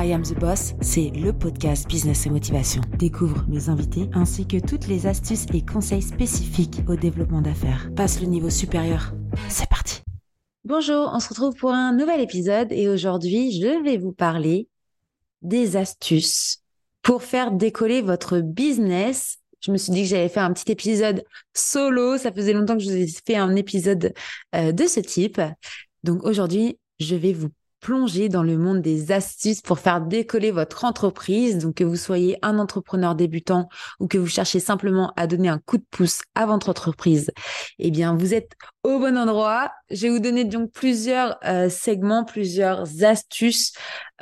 I Am the Boss, c'est le podcast Business et Motivation. Découvre mes invités ainsi que toutes les astuces et conseils spécifiques au développement d'affaires. Passe le niveau supérieur. C'est parti. Bonjour, on se retrouve pour un nouvel épisode et aujourd'hui, je vais vous parler des astuces pour faire décoller votre business. Je me suis dit que j'allais faire un petit épisode solo. Ça faisait longtemps que je vous ai fait un épisode euh, de ce type. Donc aujourd'hui, je vais vous plonger dans le monde des astuces pour faire décoller votre entreprise. Donc que vous soyez un entrepreneur débutant ou que vous cherchez simplement à donner un coup de pouce à votre entreprise, eh bien vous êtes au bon endroit. Je vais vous donner donc plusieurs euh, segments, plusieurs astuces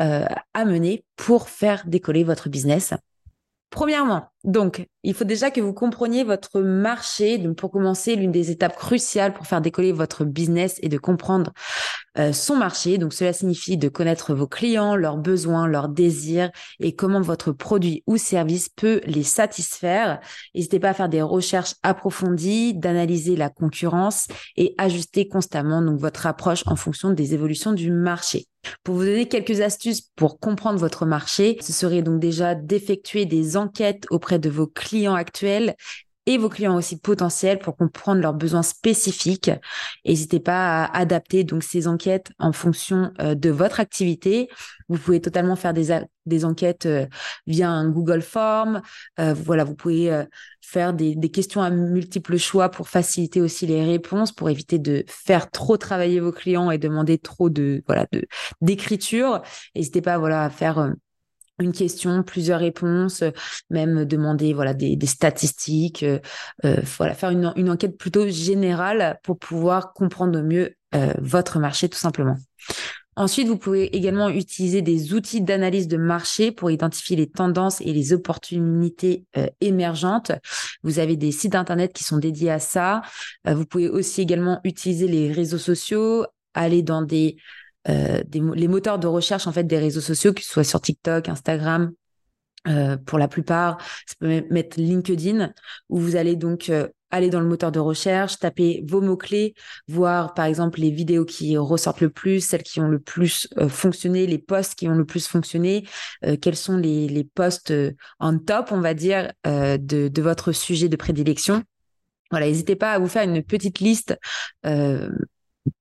euh, à mener pour faire décoller votre business. Premièrement, donc, il faut déjà que vous compreniez votre marché. Donc, pour commencer, l'une des étapes cruciales pour faire décoller votre business est de comprendre euh, son marché. Donc, cela signifie de connaître vos clients, leurs besoins, leurs désirs et comment votre produit ou service peut les satisfaire. N'hésitez pas à faire des recherches approfondies, d'analyser la concurrence et ajuster constamment votre approche en fonction des évolutions du marché. Pour vous donner quelques astuces pour comprendre votre marché, ce serait donc déjà d'effectuer des enquêtes auprès de vos clients actuels et vos clients aussi potentiels pour comprendre leurs besoins spécifiques. N'hésitez pas à adapter donc ces enquêtes en fonction euh, de votre activité. Vous pouvez totalement faire des, des enquêtes euh, via un Google Form. Euh, voilà, vous pouvez faire des, des, questions à multiples choix pour faciliter aussi les réponses, pour éviter de faire trop travailler vos clients et demander trop de voilà de d'écriture. N'hésitez pas voilà à faire une question, plusieurs réponses, même demander voilà des, statistiques, euh, euh, voilà faire une, une, enquête plutôt générale pour pouvoir comprendre mieux euh, votre marché tout simplement. Ensuite, vous pouvez également utiliser des outils d'analyse de marché pour identifier les tendances et les opportunités émergentes. Vous avez des sites internet qui sont dédiés à ça. vous pouvez aussi également utiliser les réseaux sociaux, aller dans des euh, les moteurs de recherche en fait des réseaux sociaux, que ce soit sur TikTok, Instagram, euh, pour la plupart, ça peut mettre LinkedIn, où vous allez donc euh, aller dans le moteur de recherche, taper vos mots-clés, voir par exemple les vidéos qui ressortent le plus, celles qui ont le plus fonctionné, les posts qui ont le plus fonctionné, quels sont les, les posts en top, on va dire, de, de, votre sujet de prédilection. Voilà, n'hésitez pas à vous faire une petite liste de,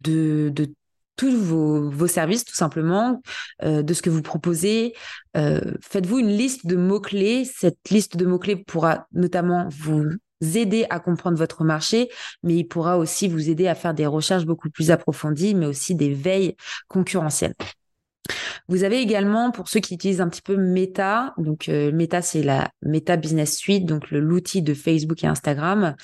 de tous vos, services, tout simplement, euh, de ce que vous proposez. Euh, faites-vous une liste de mots-clés. Cette liste de mots-clés pourra notamment vous aider à comprendre votre marché, mais il pourra aussi vous aider à faire des recherches beaucoup plus approfondies, mais aussi des veilles concurrentielles. Vous avez également, pour ceux qui utilisent un petit peu Meta, donc euh, Meta, c'est la Meta Business Suite, donc l'outil de Facebook et Instagram.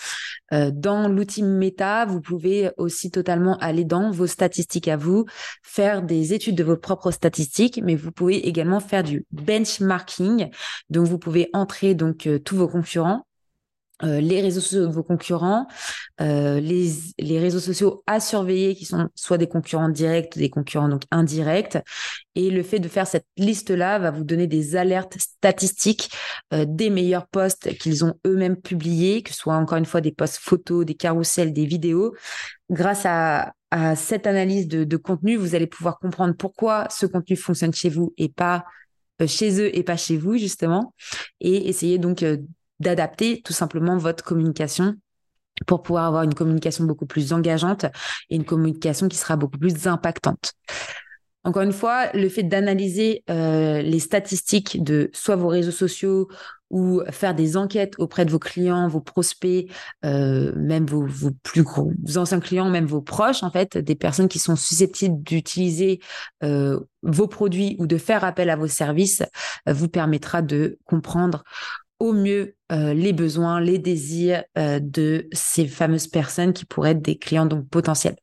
Euh, dans l'outil Meta, vous pouvez aussi totalement aller dans vos statistiques à vous, faire des études de vos propres statistiques, mais vous pouvez également faire du benchmarking. Donc, vous pouvez entrer donc euh, tous vos concurrents les réseaux sociaux de vos concurrents, euh, les, les, réseaux sociaux à surveiller qui sont soit des concurrents directs, des concurrents donc indirects. Et le fait de faire cette liste-là va vous donner des alertes statistiques euh, des meilleurs posts qu'ils ont eux-mêmes publiés, que ce soit encore une fois des posts photos, des carousels, des vidéos. Grâce à, à cette analyse de, de, contenu, vous allez pouvoir comprendre pourquoi ce contenu fonctionne chez vous et pas euh, chez eux et pas chez vous justement, et essayer donc euh, d'adapter tout simplement votre communication pour pouvoir avoir une communication beaucoup plus engageante et une communication qui sera beaucoup plus impactante. Encore une fois, le fait d'analyser euh, les statistiques de soit vos réseaux sociaux ou faire des enquêtes auprès de vos clients, vos prospects, euh, même vos, plus gros anciens clients, même vos proches, en fait, des personnes qui sont susceptibles d'utiliser euh, vos produits ou de faire appel à vos services, vous permettra de comprendre au mieux euh, les besoins, les désirs euh, de ces fameuses personnes qui pourraient être des clients donc potentiels.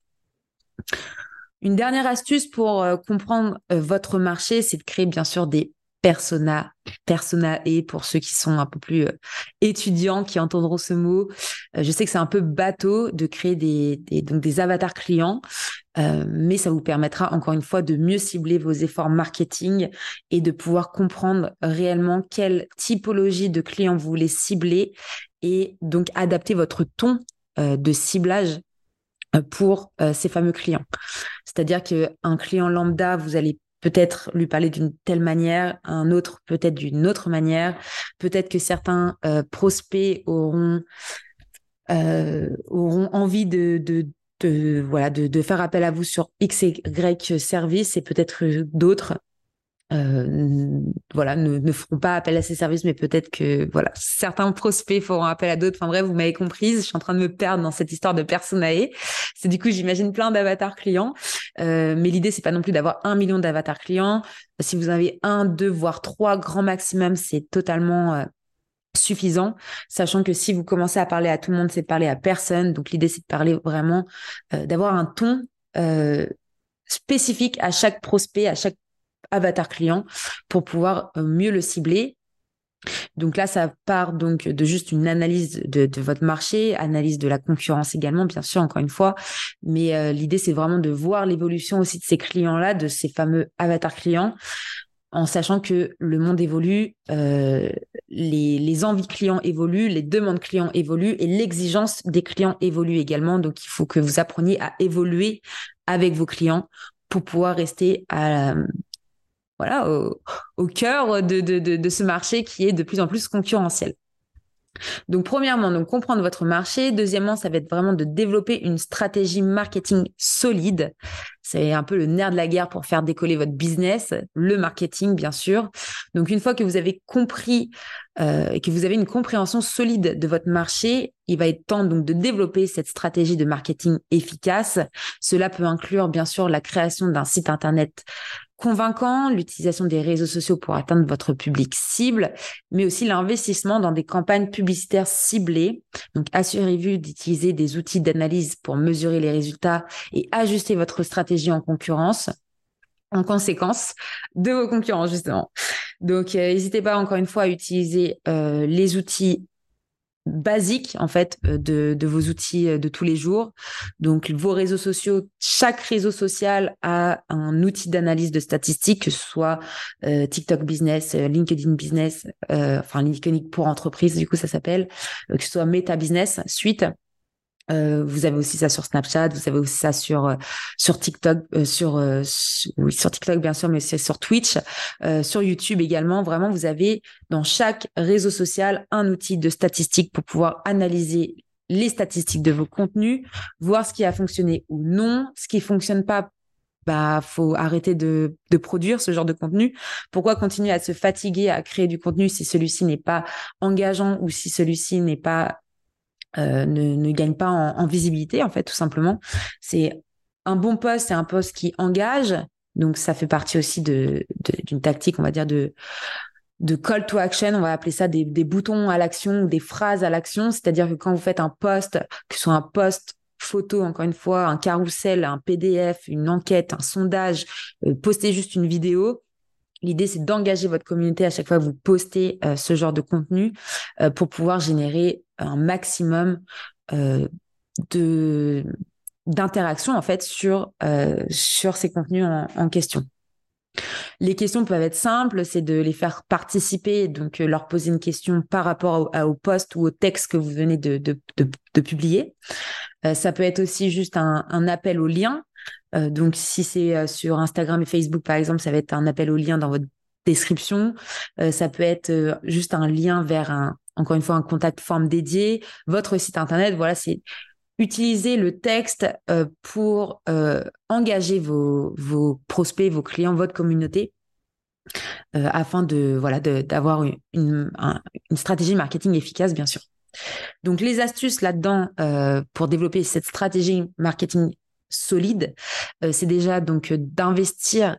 Une dernière astuce pour euh, comprendre votre marché, c'est de créer bien sûr des persona, persona et pour ceux qui sont un peu plus étudiants qui entendront ce mot, je sais que c'est un peu bateau de créer des donc des avatars clients, euh, mais ça vous permettra encore une fois de mieux cibler vos efforts marketing et de pouvoir comprendre réellement quelle typologie de clients vous voulez cibler et donc adapter votre ton de ciblage pour ces fameux clients. C'est-à-dire qu'un client lambda, vous allez peut-être lui parler d'une telle manière, un autre peut-être d'une autre manière. Peut-être que certains euh, prospects auront euh, envie de, de voilà de, de, faire appel à vous sur X et Y service et peut-être d'autres euh, voilà, ne, ne, feront pas appel à ces services, mais peut-être que voilà, certains prospects feront appel à d'autres. Enfin bref, vous m'avez comprise, je suis en train de me perdre dans cette histoire de personae. C'est du coup, j'imagine plein d'avatars clients, euh, mais l'idée c'est pas non plus d'avoir un million d'avatars clients. Si vous avez un, deux, voire trois grand maximum, c'est totalement euh, suffisant, sachant que si vous commencez à parler à tout le monde, c'est parler à personne. Donc l'idée c'est de parler vraiment, euh, d'avoir un ton euh, spécifique à chaque prospect, à chaque avatar client pour pouvoir euh, mieux le cibler. Donc là, ça part donc de juste une analyse de, votre marché, analyse de la concurrence également, bien sûr, encore une fois. Mais l'idée, c'est vraiment de voir l'évolution aussi de ces clients-là, de ces fameux avatars clients, en sachant que le monde évolue, euh, les, envies clients évoluent, les demandes clients évoluent et l'exigence des clients évolue également. Donc, il faut que vous appreniez à évoluer avec vos clients pour pouvoir rester voilà, au, cœur de, ce marché qui est de plus en plus concurrentiel. Donc, premièrement, comprendre votre marché. Deuxièmement, ça va être vraiment de développer une stratégie marketing solide. C'est un peu le nerf de la guerre pour faire décoller votre business, le marketing, bien sûr. Donc, une fois que vous avez compris euh, et que vous avez une compréhension solide de votre marché, il va être temps donc de développer cette stratégie de marketing efficace. Cela peut inclure, bien sûr, la création d'un site internet convaincant, l'utilisation des réseaux sociaux pour atteindre votre public cible, mais aussi l'investissement dans des campagnes publicitaires ciblées. Donc, assurez-vous d'utiliser des outils d'analyse pour mesurer les résultats et ajuster votre stratégie en concurrence en conséquence de vos concurrents justement. Donc euh, n'hésitez pas encore une fois à utiliser euh, les outils basique en fait euh, de, de, vos outils de tous les jours. Donc vos réseaux sociaux, chaque réseau social a un outil d'analyse de statistiques, que ce soit TikTok Business, LinkedIn Business, enfin LinkedIn pour entreprise du coup ça s'appelle, que ce soit Meta Business, suite. Euh, vous avez aussi ça sur Snapchat, vous avez aussi ça sur euh, sur TikTok, euh, sur, oui sur TikTok bien sûr, mais c'est sur Twitch, sur YouTube également. Vraiment, vous avez dans chaque réseau social un outil de statistiques pour pouvoir analyser les statistiques de vos contenus, voir ce qui a fonctionné ou non, ce qui fonctionne pas. Bah, faut arrêter de, de produire ce genre de contenu. Pourquoi continuer à se fatiguer à créer du contenu si celui-ci n'est pas engageant ou si celui-ci n'est pas euh, ne, ne gagne pas en, visibilité, en fait, tout simplement. C'est un bon poste, c'est un poste qui engage. Donc, ça fait partie aussi de, d'une tactique, on va dire, de, de call to action. On va appeler ça des, boutons à l'action, des phrases à l'action. C'est-à-dire que quand vous faites un poste, que ce soit un poste photo, encore une fois, un carrousel, un PDF, une enquête, un sondage, euh, poster juste une vidéo, L'idée, c'est d'engager votre communauté à chaque fois que vous postez euh, ce genre de contenu euh, pour pouvoir générer un maximum euh, de d'interaction en fait sur sur ces contenus en, question. Les questions peuvent être simples, c'est de les faire participer, donc leur poser une question par rapport au, au post ou au texte que vous venez de, de, de, publier. ça peut être aussi juste un, un appel au lien, euh, donc, si c'est euh, sur Instagram et Facebook, par exemple, ça va être un appel au lien dans votre description. Euh, ça peut être juste un lien vers un, encore une fois, un contact forme dédié, votre site internet. Voilà, c'est utiliser le texte pour engager vos, prospects, vos clients, votre communauté. afin de voilà d'avoir une, une, une, stratégie marketing efficace bien sûr. Donc les astuces là-dedans pour développer cette stratégie marketing solide, euh, c'est déjà donc euh, d'investir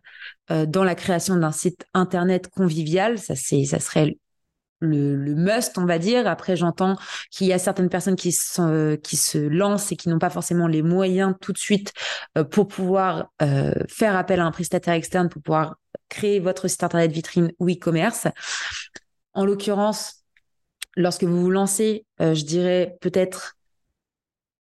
euh, dans la création d'un site internet convivial. Ça, c'est, ça serait le, must, on va dire. Après, j'entends qu'il y a certaines personnes qui, sont, qui se lancent et qui n'ont pas forcément les moyens tout de suite pour pouvoir faire appel à un prestataire externe pour pouvoir créer votre site internet vitrine ou e-commerce. En l'occurrence, lorsque vous vous lancez, je dirais peut-être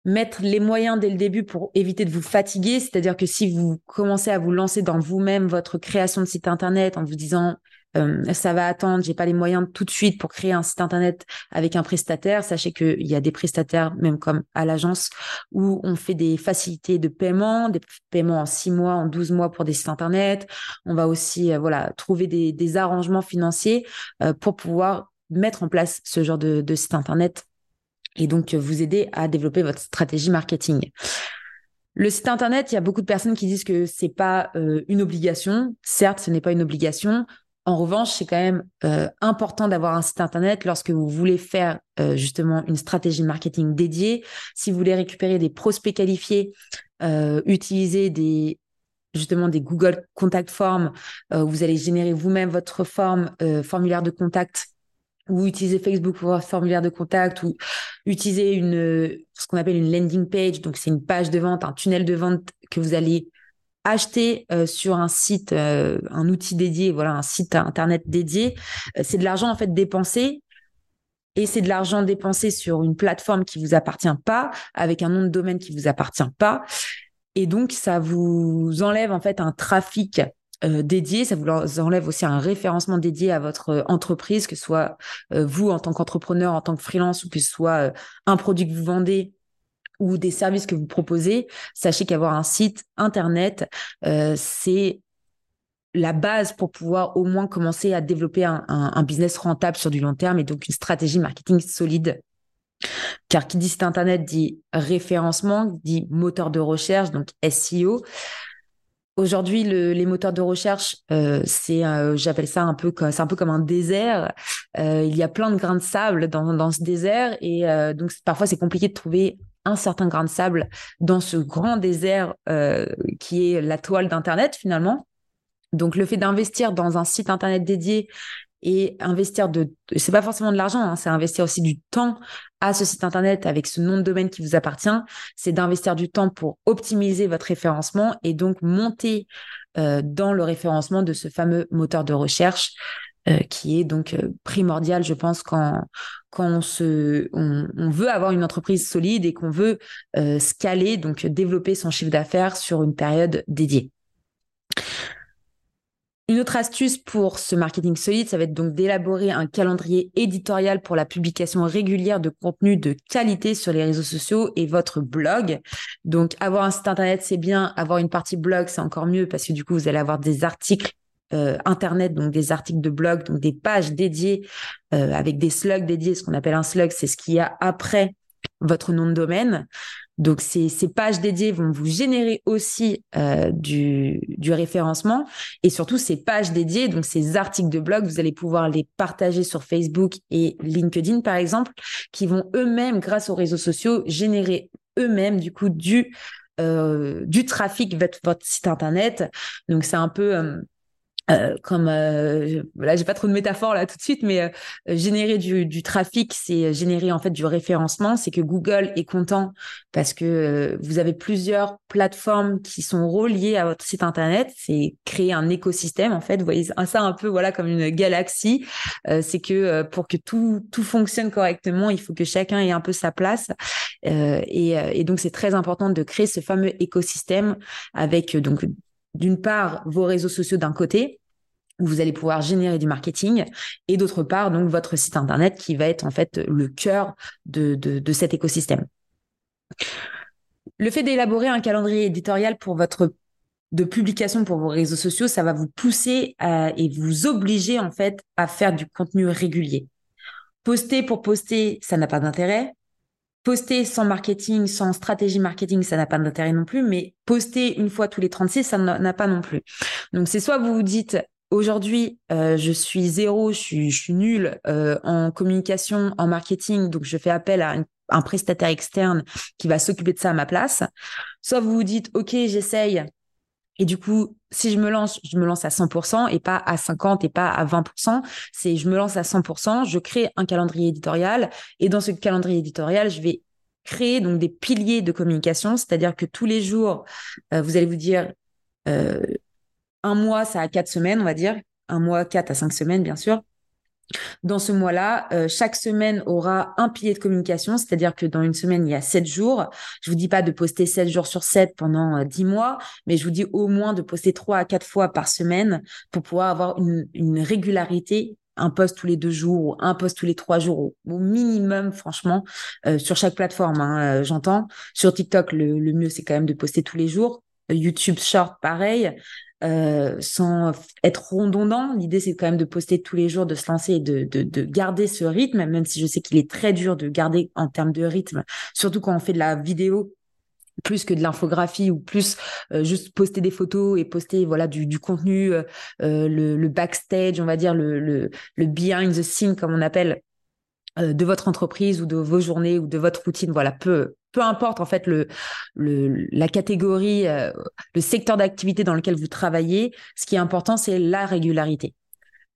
mettre les moyens dès le début pour éviter de vous fatiguer. C'est-à-dire que si vous commencez à vous lancer dans vous-même votre création de site internet en vous disant euh, ça va attendre, j'ai pas les moyens tout de suite pour créer un site internet avec un prestataire. Sachez qu'il y a des prestataires, même comme à l'agence, où on fait des facilités de paiement, des paiements en six mois, en 12 mois pour des sites internet. On va aussi, euh, voilà, trouver des, des arrangements financiers euh, pour pouvoir mettre en place ce genre de, de site internet et donc vous aider à développer votre stratégie marketing. Le site internet, il y a beaucoup de personnes qui disent que c'est pas euh, une obligation. Certes, ce n'est pas une obligation. En revanche, c'est quand même euh, important d'avoir un site internet lorsque vous voulez faire euh, justement une stratégie marketing dédiée. Si vous voulez récupérer des prospects qualifiés, utiliser des justement des Google Contact Forms, vous allez générer vous-même votre forme, formulaire de contact ou utiliser Facebook pour un formulaire de contact, ou utiliser une, ce qu'on appelle une landing page. Donc, c'est une page de vente, un tunnel de vente que vous allez acheter euh, sur un site, euh, un outil dédié, voilà, un site internet dédié. Euh, c'est de l'argent, en fait, dépensé. Et c'est de l'argent dépensé sur une plateforme qui vous appartient pas, avec un nom de domaine qui vous appartient pas. Et donc, ça vous enlève, en fait, un trafic euh, dédié, ça vous enlève aussi un référencement dédié à votre euh, entreprise, que ce soit euh, vous en tant qu'entrepreneur, en tant que freelance, ou que ce soit un produit que vous vendez ou des services que vous proposez. Sachez qu'avoir un site internet, c'est la base pour pouvoir au moins commencer à développer un, un, business rentable sur du long terme et donc une stratégie marketing solide. Car qui dit site internet dit référencement, dit moteur de recherche, donc SEO. Aujourd'hui, les moteurs de recherche, euh, c'est, euh, j'appelle ça un peu, c'est un peu comme un désert. Euh, il y a plein de grains de sable dans, dans ce désert et donc parfois c'est compliqué de trouver un certain grain de sable dans ce grand désert qui est la toile d'internet finalement. Donc le fait d'investir dans un site internet dédié et investir de, c'est pas forcément de l'argent, hein, c'est investir aussi du temps à ce site internet avec ce nom de domaine qui vous appartient. C'est d'investir du temps pour optimiser votre référencement et donc monter euh, dans le référencement de ce fameux moteur de recherche euh, qui est donc euh, primordial, je pense, quand quand on se on, on veut avoir une entreprise solide et qu'on veut scaler, donc développer son chiffre d'affaires sur une période dédiée. Une autre astuce pour ce marketing solide, ça va être donc d'élaborer un calendrier éditorial pour la publication régulière de contenu de qualité sur les réseaux sociaux et votre blog. Donc, avoir un site internet, c'est bien. Avoir une partie blog, c'est encore mieux parce que du coup, vous allez avoir des articles euh, internet, donc des articles de blog, donc des pages dédiées euh, avec des slugs dédiés. Ce qu'on appelle un slug, c'est ce qu'il y a après votre nom de domaine. Donc ces, pages dédiées vont vous générer aussi euh, du, référencement et surtout ces pages dédiées, donc ces articles de blog, vous allez pouvoir les partager sur Facebook et LinkedIn par exemple, qui vont eux-mêmes, grâce aux réseaux sociaux, générer eux-mêmes du coup du euh, trafic vers votre site internet. Donc c'est un peu euh, euh, comme euh, là j'ai pas trop de métaphores là tout de suite mais euh, générer du, du trafic c'est générer en fait du référencement. C'est que Google est content parce que euh, vous avez plusieurs plateformes qui sont reliées à votre site internet. C'est créer un écosystème en fait. Vous voyez ça un peu voilà comme une galaxie. C'est que pour que tout tout fonctionne correctement il faut que chacun ait un peu sa place. Et, et donc c'est très important de créer ce fameux écosystème avec donc d'une part vos réseaux sociaux d'un côté où vous allez pouvoir générer du marketing et d'autre part donc votre site internet qui va être en fait le cœur de, de, cet écosystème. Le fait d'élaborer un calendrier éditorial pour votre de publication pour vos réseaux sociaux, ça va vous pousser et vous obliger en fait à faire du contenu régulier. Poster pour poster, ça n'a pas d'intérêt poster sans marketing, sans stratégie marketing, ça n'a pas d'intérêt non plus, mais poster une fois tous les 36, ça n'a pas non plus. Donc c'est soit vous vous dites aujourd'hui euh, je suis zéro, je suis, je suis nul euh, en communication, en marketing, donc je fais appel à un prestataire externe qui va s'occuper de ça à ma place. Soit vous vous dites ok j'essaye et du coup, si je me lance, je me lance à 100% et pas à 50 et pas à 20%. C'est je me lance à 100%, je crée un calendrier éditorial et dans ce calendrier éditorial, je vais créer donc des piliers de communication, c'est-à-dire que tous les jours, euh, vous allez vous dire euh, un mois, ça a quatre semaines, on va dire, un mois, quatre à cinq semaines, bien sûr. Dans ce mois-là, euh, chaque semaine aura un pilier de communication, c'est-à-dire que dans une semaine, il y a sept jours. Je vous dis pas de poster sept jours sur sept pendant euh, dix mois, mais je vous dis au moins de poster trois à quatre fois par semaine pour pouvoir avoir une, régularité un post tous les deux jours ou un post tous les trois jours au, minimum, franchement, euh, sur chaque plateforme, hein, j'entends. Sur TikTok, le mieux, c'est quand même de poster tous les jours. YouTube Short, pareil. Euh, sans être redondant. L'idée, c'est quand même de poster tous les jours, de se lancer et de, de, de garder ce rythme, même si je sais qu'il est très dur de garder en termes de rythme, surtout quand on fait de la vidéo plus que de l'infographie ou plus euh, juste poster des photos et poster voilà du, contenu euh, le, backstage on va dire le, le, le behind the scene comme on appelle de votre entreprise ou de vos journées ou de votre routine voilà peu peu importe en fait le, le la catégorie, euh, le secteur d'activité dans lequel vous travaillez, ce qui est important, c'est la régularité.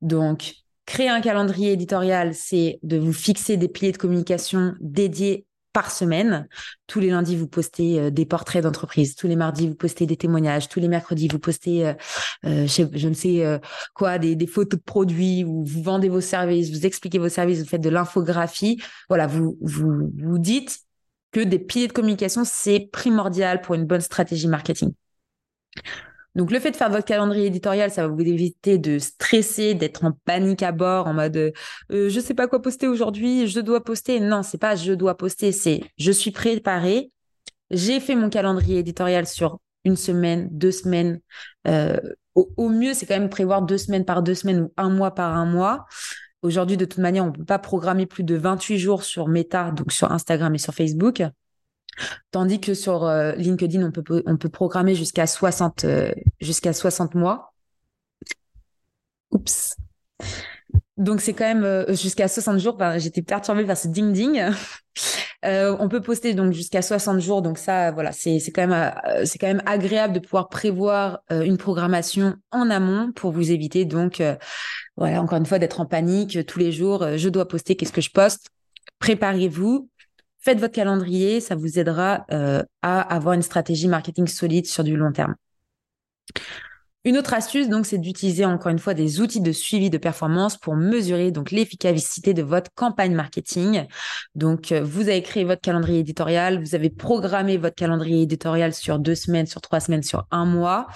Donc, créer un calendrier éditorial, c'est de vous fixer des piliers de communication dédiés par semaine. Tous les lundis, vous postez euh, des portraits d'entreprise. Tous les mardis, vous postez des témoignages. Tous les mercredis, vous postez, euh, je, ne sais quoi, des, photos de produits ou vous vendez vos services, vous expliquez vos services, vous faites de l'infographie. Voilà, vous, vous dites, que des piliers de communication, c'est primordial pour une bonne stratégie marketing. Donc le fait de faire votre calendrier éditorial, ça va vous éviter de stresser, d'être en panique à bord, en mode euh, je sais pas quoi poster aujourd'hui, je dois poster. Non, c'est pas je dois poster, c'est je suis préparé, j'ai fait mon calendrier éditorial sur une semaine, deux semaines. Euh, au, au, mieux, c'est quand même prévoir deux semaines par deux semaines ou un mois par un mois. Aujourd'hui, de toute manière, on ne peut pas programmer plus de 28 jours sur Meta, donc sur Instagram et sur Facebook. Tandis que sur euh, LinkedIn, on peut, programmer jusqu'à 60, euh, jusqu'à 60 mois. Oups. Donc c'est quand même euh, jusqu'à 60 jours. J'étais perturbée par ce ding ding. On peut poster donc jusqu'à 60 jours. Donc ça, voilà, c'est c'est quand même c'est quand même agréable de pouvoir prévoir une programmation en amont pour vous éviter donc voilà encore une fois d'être en panique tous les jours. je dois poster. Qu'est-ce que je poste? Préparez-vous. Faites votre calendrier, ça vous aidera à avoir une stratégie marketing solide sur du long terme. Une autre astuce, donc, c'est d'utiliser encore une fois des outils de suivi de performance pour mesurer donc l'efficacité de votre campagne marketing. Donc, euh, vous avez créé votre calendrier éditorial, vous avez programmé votre calendrier éditorial sur deux semaines, sur trois semaines, sur un mois.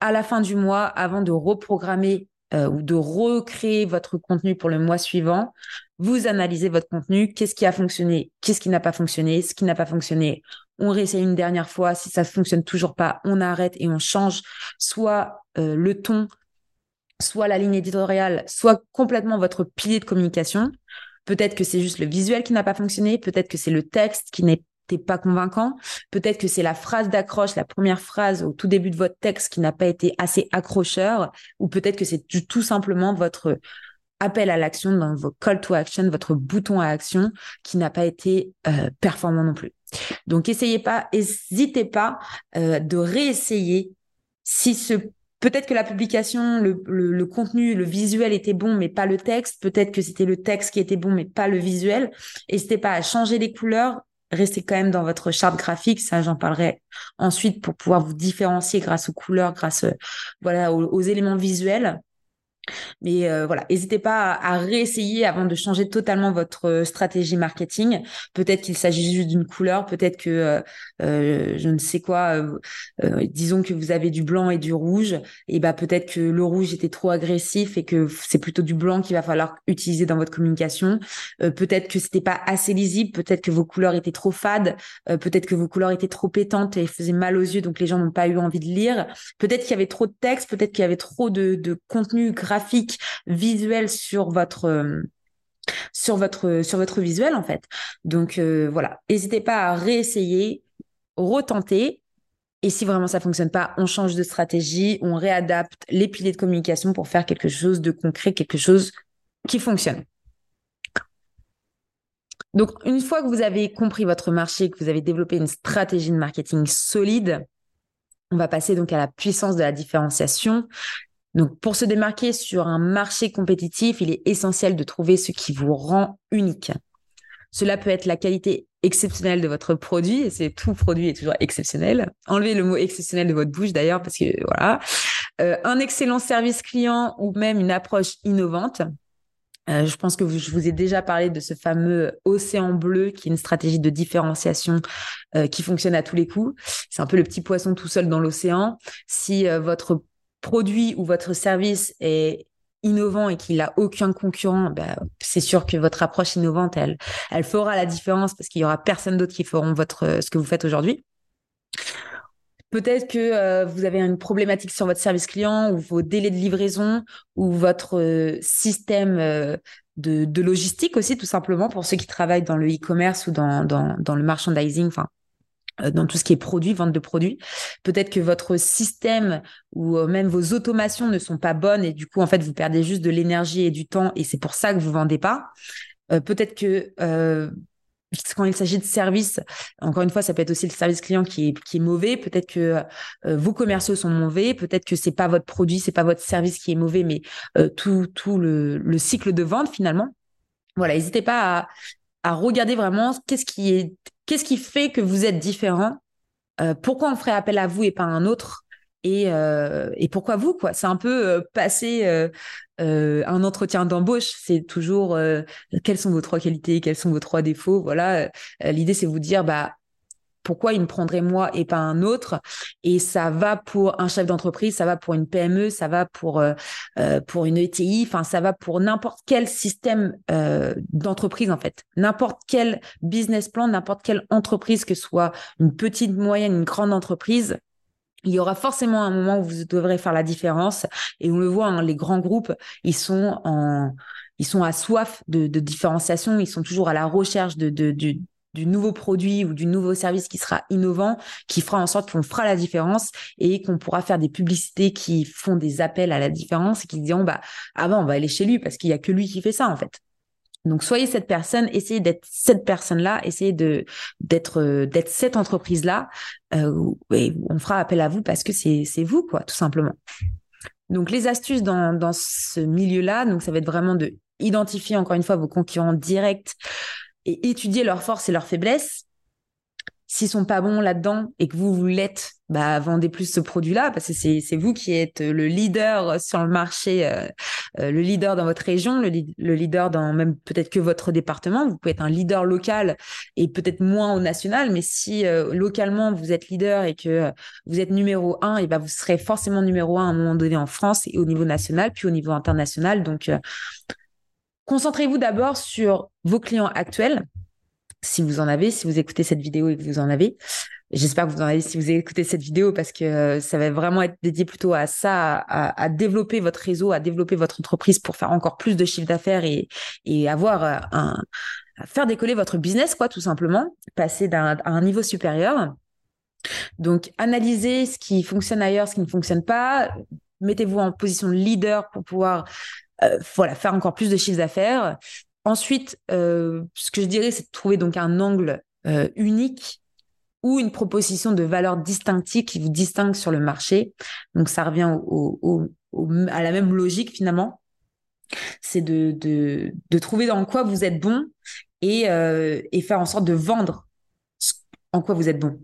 À la fin du mois, avant de reprogrammer euh, ou de recréer votre contenu pour le mois suivant, vous analysez votre contenu, qu'est-ce qui a fonctionné, qu'est-ce qui n'a pas fonctionné, ce qui n'a pas fonctionné, on réessaye une dernière fois, si ça fonctionne toujours pas, on arrête et on change soit euh, le ton, soit la ligne éditoriale, soit complètement votre pilier de communication. Peut-être que c'est juste le visuel qui n'a pas fonctionné, peut-être que c'est le texte qui n'était pas convaincant, peut-être que c'est la phrase d'accroche, la première phrase au tout début de votre texte qui n'a pas été assez accrocheur, ou peut-être que c'est tout simplement votre appel à l'action, dans vos call to action, votre bouton à action qui n'a pas été euh, performant non plus. Donc, essayez pas, n'hésitez pas euh, de réessayer si Peut-être que la publication, le, le, contenu, le visuel était bon, mais pas le texte. Peut-être que c'était le texte qui était bon, mais pas le visuel. N'hésitez pas à changer les couleurs. Restez quand même dans votre charte graphique. Ça, j'en parlerai ensuite pour pouvoir vous différencier grâce aux couleurs, grâce voilà aux éléments visuels. Mais euh, voilà, n'hésitez pas à, réessayer avant de changer totalement votre euh, stratégie marketing. Peut-être qu'il s'agit juste d'une couleur, peut-être que euh, je ne sais quoi. disons que vous avez du blanc et du rouge, et bah peut-être que le rouge était trop agressif et que c'est plutôt du blanc qu'il va falloir utiliser dans votre communication. peut-être que c'était pas assez lisible, peut-être que vos couleurs étaient trop fades, peut-être que vos couleurs étaient trop pétantes et faisaient mal aux yeux, donc les gens n'ont pas eu envie de lire. Peut-être qu'il y avait trop de texte, peut-être qu'il y avait trop de, de contenu gratuit graphique, visuel sur votre euh, sur votre sur votre visuel en fait. Donc euh, voilà, n'hésitez pas à réessayer, retenter. Et si vraiment ça fonctionne pas, on change de stratégie, on réadapte les piliers de communication pour faire quelque chose de concret, quelque chose qui fonctionne. Donc, une fois que vous avez compris votre marché, que vous avez développé une stratégie de marketing solide, on va passer donc à la puissance de la différenciation. Donc, pour se démarquer sur un marché compétitif, il est essentiel de trouver ce qui vous rend unique. Cela peut être la qualité exceptionnelle de votre produit, et c'est tout produit est toujours exceptionnel. Enlevez le mot exceptionnel de votre bouche d'ailleurs, parce que voilà. Euh, un excellent service client ou même une approche innovante. Euh, je pense que je vous ai déjà parlé de ce fameux océan bleu qui est une stratégie de différenciation euh, qui fonctionne à tous les coups. C'est un peu le petit poisson tout seul dans l'océan. Si euh, votre produit ou votre service est innovant et qu'il n'a aucun concurrent, bah, c'est sûr que votre approche innovante, elle, fera la différence parce qu'il y aura personne d'autre qui feront votre, ce que vous faites aujourd'hui. Peut-être que euh, vous avez une problématique sur votre service client ou vos délais de livraison ou votre euh, système euh, de, logistique aussi, tout simplement, pour ceux qui travaillent dans le e-commerce ou dans, le merchandising, dans tout ce qui est produit, vente de produits. Peut-être que votre système ou même vos automations ne sont pas bonnes et du coup, en fait, vous perdez juste de l'énergie et du temps et c'est pour ça que vous vendez pas. Peut-être que quand il s'agit de service, encore une fois, ça peut être aussi le service client qui est, mauvais. Peut-être que euh, vos commerciaux sont mauvais. Peut-être que c'est pas votre produit, c'est pas votre service qui est mauvais, mais euh, tout, tout le, le, cycle de vente finalement. Voilà, n'hésitez pas à, à, regarder vraiment qu'est-ce qui est, qu'est-ce qui fait que vous êtes différent. Euh, pourquoi on ferait appel à vous et pas à un autre et, euh, pourquoi vous quoi? C'est un peu euh, passer un entretien d'embauche. C'est toujours quelles sont vos trois qualités, quels sont vos trois défauts? Voilà. L'idée c'est vous dire bah pourquoi il me prendrait moi et pas un autre Et ça va pour un chef d'entreprise, ça va pour une PME, ça va pour pour une ETI, enfin ça va pour n'importe quel système d'entreprise en fait, n'importe quel business plan, n'importe quelle entreprise que ce soit une petite, moyenne, une grande entreprise il y aura forcément un moment où vous devrez faire la différence. Et on le voit, hein, les grands groupes, ils sont en, ils sont à soif de, de différenciation. Ils sont toujours à la recherche de, de, du nouveau produit ou du nouveau service qui sera innovant, qui fera en sorte qu'on fera la différence et qu'on pourra faire des publicités qui font des appels à la différence et qui diront, bah, ah ben, on va aller chez lui parce qu'il y a que lui qui fait ça, en fait. Donc soyez cette personne, essayez d'être cette personne-là, essayez de d'être euh, d'être cette entreprise-là. Euh, et on fera appel à vous parce que c'est c'est vous quoi, tout simplement. Donc les astuces dans dans ce milieu-là, donc ça va être vraiment de identifier encore une fois vos concurrents directs et étudier leurs forces et leurs faiblesses s'ils sont pas bons là-dedans et que vous vous l'êtes, bah vendez plus ce produit-là parce que c'est vous qui êtes le leader sur le marché, euh, euh, le leader dans votre région, le, le leader dans même peut-être que votre département. Vous pouvez être un leader local et peut-être moins au national, mais si euh, localement vous êtes leader et que vous êtes numéro un, et ben vous serez forcément numéro un à un moment donné en France et au niveau national, puis au niveau international. Donc concentrez-vous d'abord sur vos clients actuels si vous en avez, si vous écoutez cette vidéo et que vous en avez. J'espère que vous en avez si vous écoutez cette vidéo parce que euh, ça va vraiment être dédié plutôt à ça, à, développer votre réseau, à développer votre entreprise pour faire encore plus de chiffre d'affaires et, avoir euh, un, faire décoller votre business, quoi, tout simplement, passer d'un, à un niveau supérieur. Donc, analysez ce qui fonctionne ailleurs, ce qui ne fonctionne pas. Mettez-vous en position de leader pour pouvoir voilà, faire encore plus de chiffre d'affaires. Ensuite, euh, ce que je dirais, c'est de trouver donc un angle euh, unique ou une proposition de valeur distinctive qui vous distingue sur le marché. Donc, ça revient au, à la même logique finalement. C'est de, de, de, trouver dans quoi vous êtes bon et, euh, et faire en sorte de vendre en quoi vous êtes bon.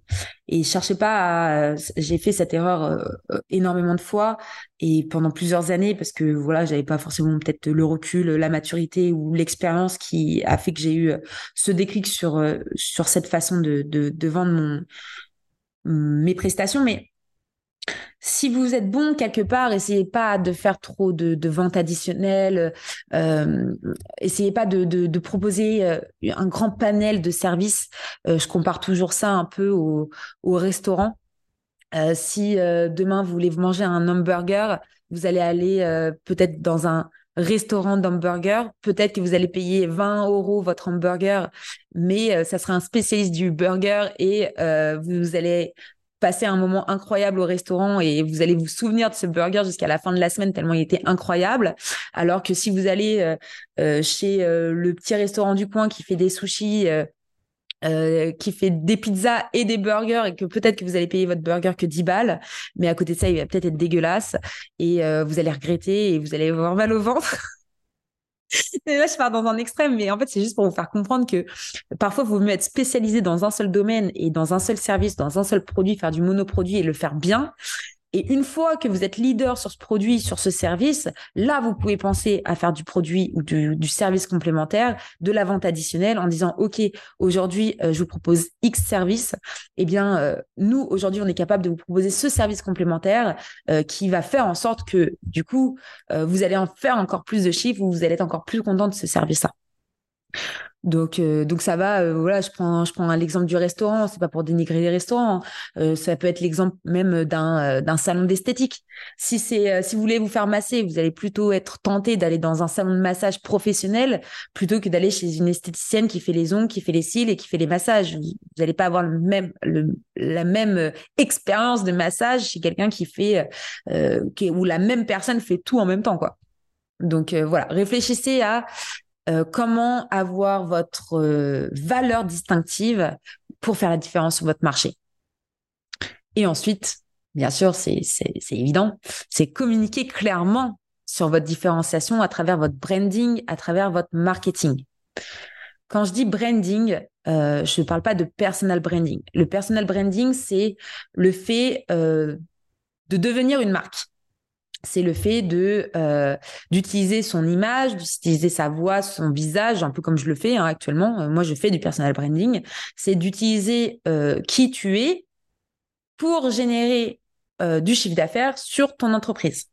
Et cherchez pas à. J'ai fait cette erreur euh, euh, énormément de fois et pendant plusieurs années parce que voilà, j'avais pas forcément peut-être le recul, la maturité ou l'expérience qui a fait que j'ai eu euh, ce déclic sur sur cette façon de de, de vendre mon mes prestations. Mais si vous êtes bon quelque part, essayez pas de faire trop de, ventes additionnelles. Euh, essayez pas de, proposer euh, un grand panel de services. Euh, je compare toujours ça un peu au, au restaurant. Euh, si euh, demain vous voulez manger un hamburger, vous allez aller peut-être dans un restaurant d'hamburger. Peut-être que vous allez payer 20 euros votre hamburger, mais ça sera un spécialiste du burger et vous allez passer un moment incroyable au restaurant et vous allez vous souvenir de ce burger jusqu'à la fin de la semaine tellement il était incroyable. Alors que si vous allez euh, euh, chez euh, le petit restaurant du coin qui fait des sushis, qui fait des pizzas et des burgers et que peut-être que vous allez payer votre burger que 10 balles, mais à côté de ça, il va peut-être être dégueulasse et vous allez regretter et vous allez avoir mal au ventre. là, je pars dans un extrême, mais en fait, c'est juste pour vous faire comprendre que parfois, il vaut mieux être spécialisé dans un seul domaine et dans un seul service, dans un seul produit, faire du monoproduit et le faire bien, Et une fois que vous êtes leader sur ce produit, sur ce service, là, vous pouvez penser à faire du produit ou du, service complémentaire, de la vente additionnelle en disant, OK, aujourd'hui, euh, je vous propose X service. Eh bien, euh, nous, aujourd'hui, on est capable de vous proposer ce service complémentaire euh, qui va faire en sorte que, du coup, vous allez en faire encore plus de chiffres ou vous allez être encore plus content de ce service-là. Donc, euh, donc ça va. Euh, voilà, je prends, je prends l'exemple du restaurant. C'est pas pour dénigrer les restaurants. Euh, ça peut être l'exemple même d'un d'un salon d'esthétique. Si c'est, si vous voulez vous faire masser, vous allez plutôt être tenté d'aller dans un salon de massage professionnel plutôt que d'aller chez une esthéticienne qui fait les ongles, qui fait les cils et qui fait les massages. Vous n'allez pas avoir le même, le, la même expérience de massage chez quelqu'un qui fait, qui, où la même personne fait tout en même temps, quoi. Donc voilà, réfléchissez à euh, comment avoir votre euh, valeur distinctive pour faire la différence sur votre marché? Et ensuite, bien sûr, c'est évident, c'est communiquer clairement sur votre différenciation à travers votre branding, à travers votre marketing. Quand je dis branding, euh, je ne parle pas de personal branding. Le personal branding, c'est le fait de devenir une marque c'est le fait euh, d'utiliser son image, d'utiliser sa voix, son visage, un peu comme je le fais hein, actuellement. Euh, moi, je fais du personal branding. C'est d'utiliser euh, qui tu es pour générer du chiffre d'affaires sur ton entreprise.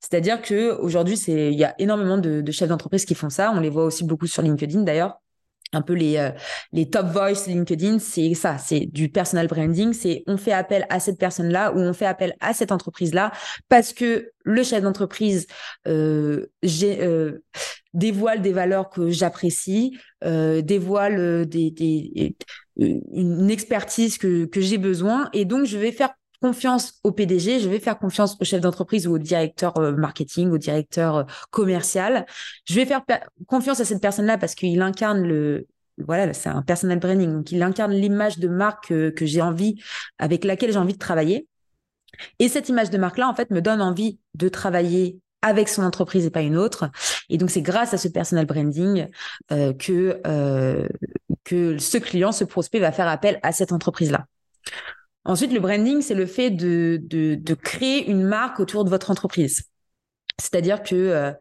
C'est-à-dire que aujourd'hui, c'est il y a énormément de, de chefs d'entreprise qui font ça. On les voit aussi beaucoup sur LinkedIn d'ailleurs un peu les, euh, les top voice LinkedIn, c'est ça, c'est du personal branding, c'est on fait appel à cette personne-là ou on fait appel à cette entreprise-là parce que le chef d'entreprise euh, euh, dévoile des valeurs que j'apprécie, euh, dévoile des, des, une expertise que, que j'ai besoin et donc je vais faire confiance au PDG, je vais faire confiance au chef d'entreprise ou au directeur marketing, au directeur commercial. Je vais faire confiance à cette personne-là parce qu'il incarne le, voilà, c'est un personal branding, donc il incarne l'image de marque que, j'ai envie, avec laquelle j'ai envie de travailler. Et cette image de marque-là, en fait, me donne envie de travailler avec son entreprise et pas une autre. Et donc, c'est grâce à ce personal branding euh, que, euh, que ce client, ce prospect va faire appel à cette entreprise-là. Ensuite, le branding, c'est le fait de, créer une marque autour de votre entreprise. C'est-à-dire que, euh,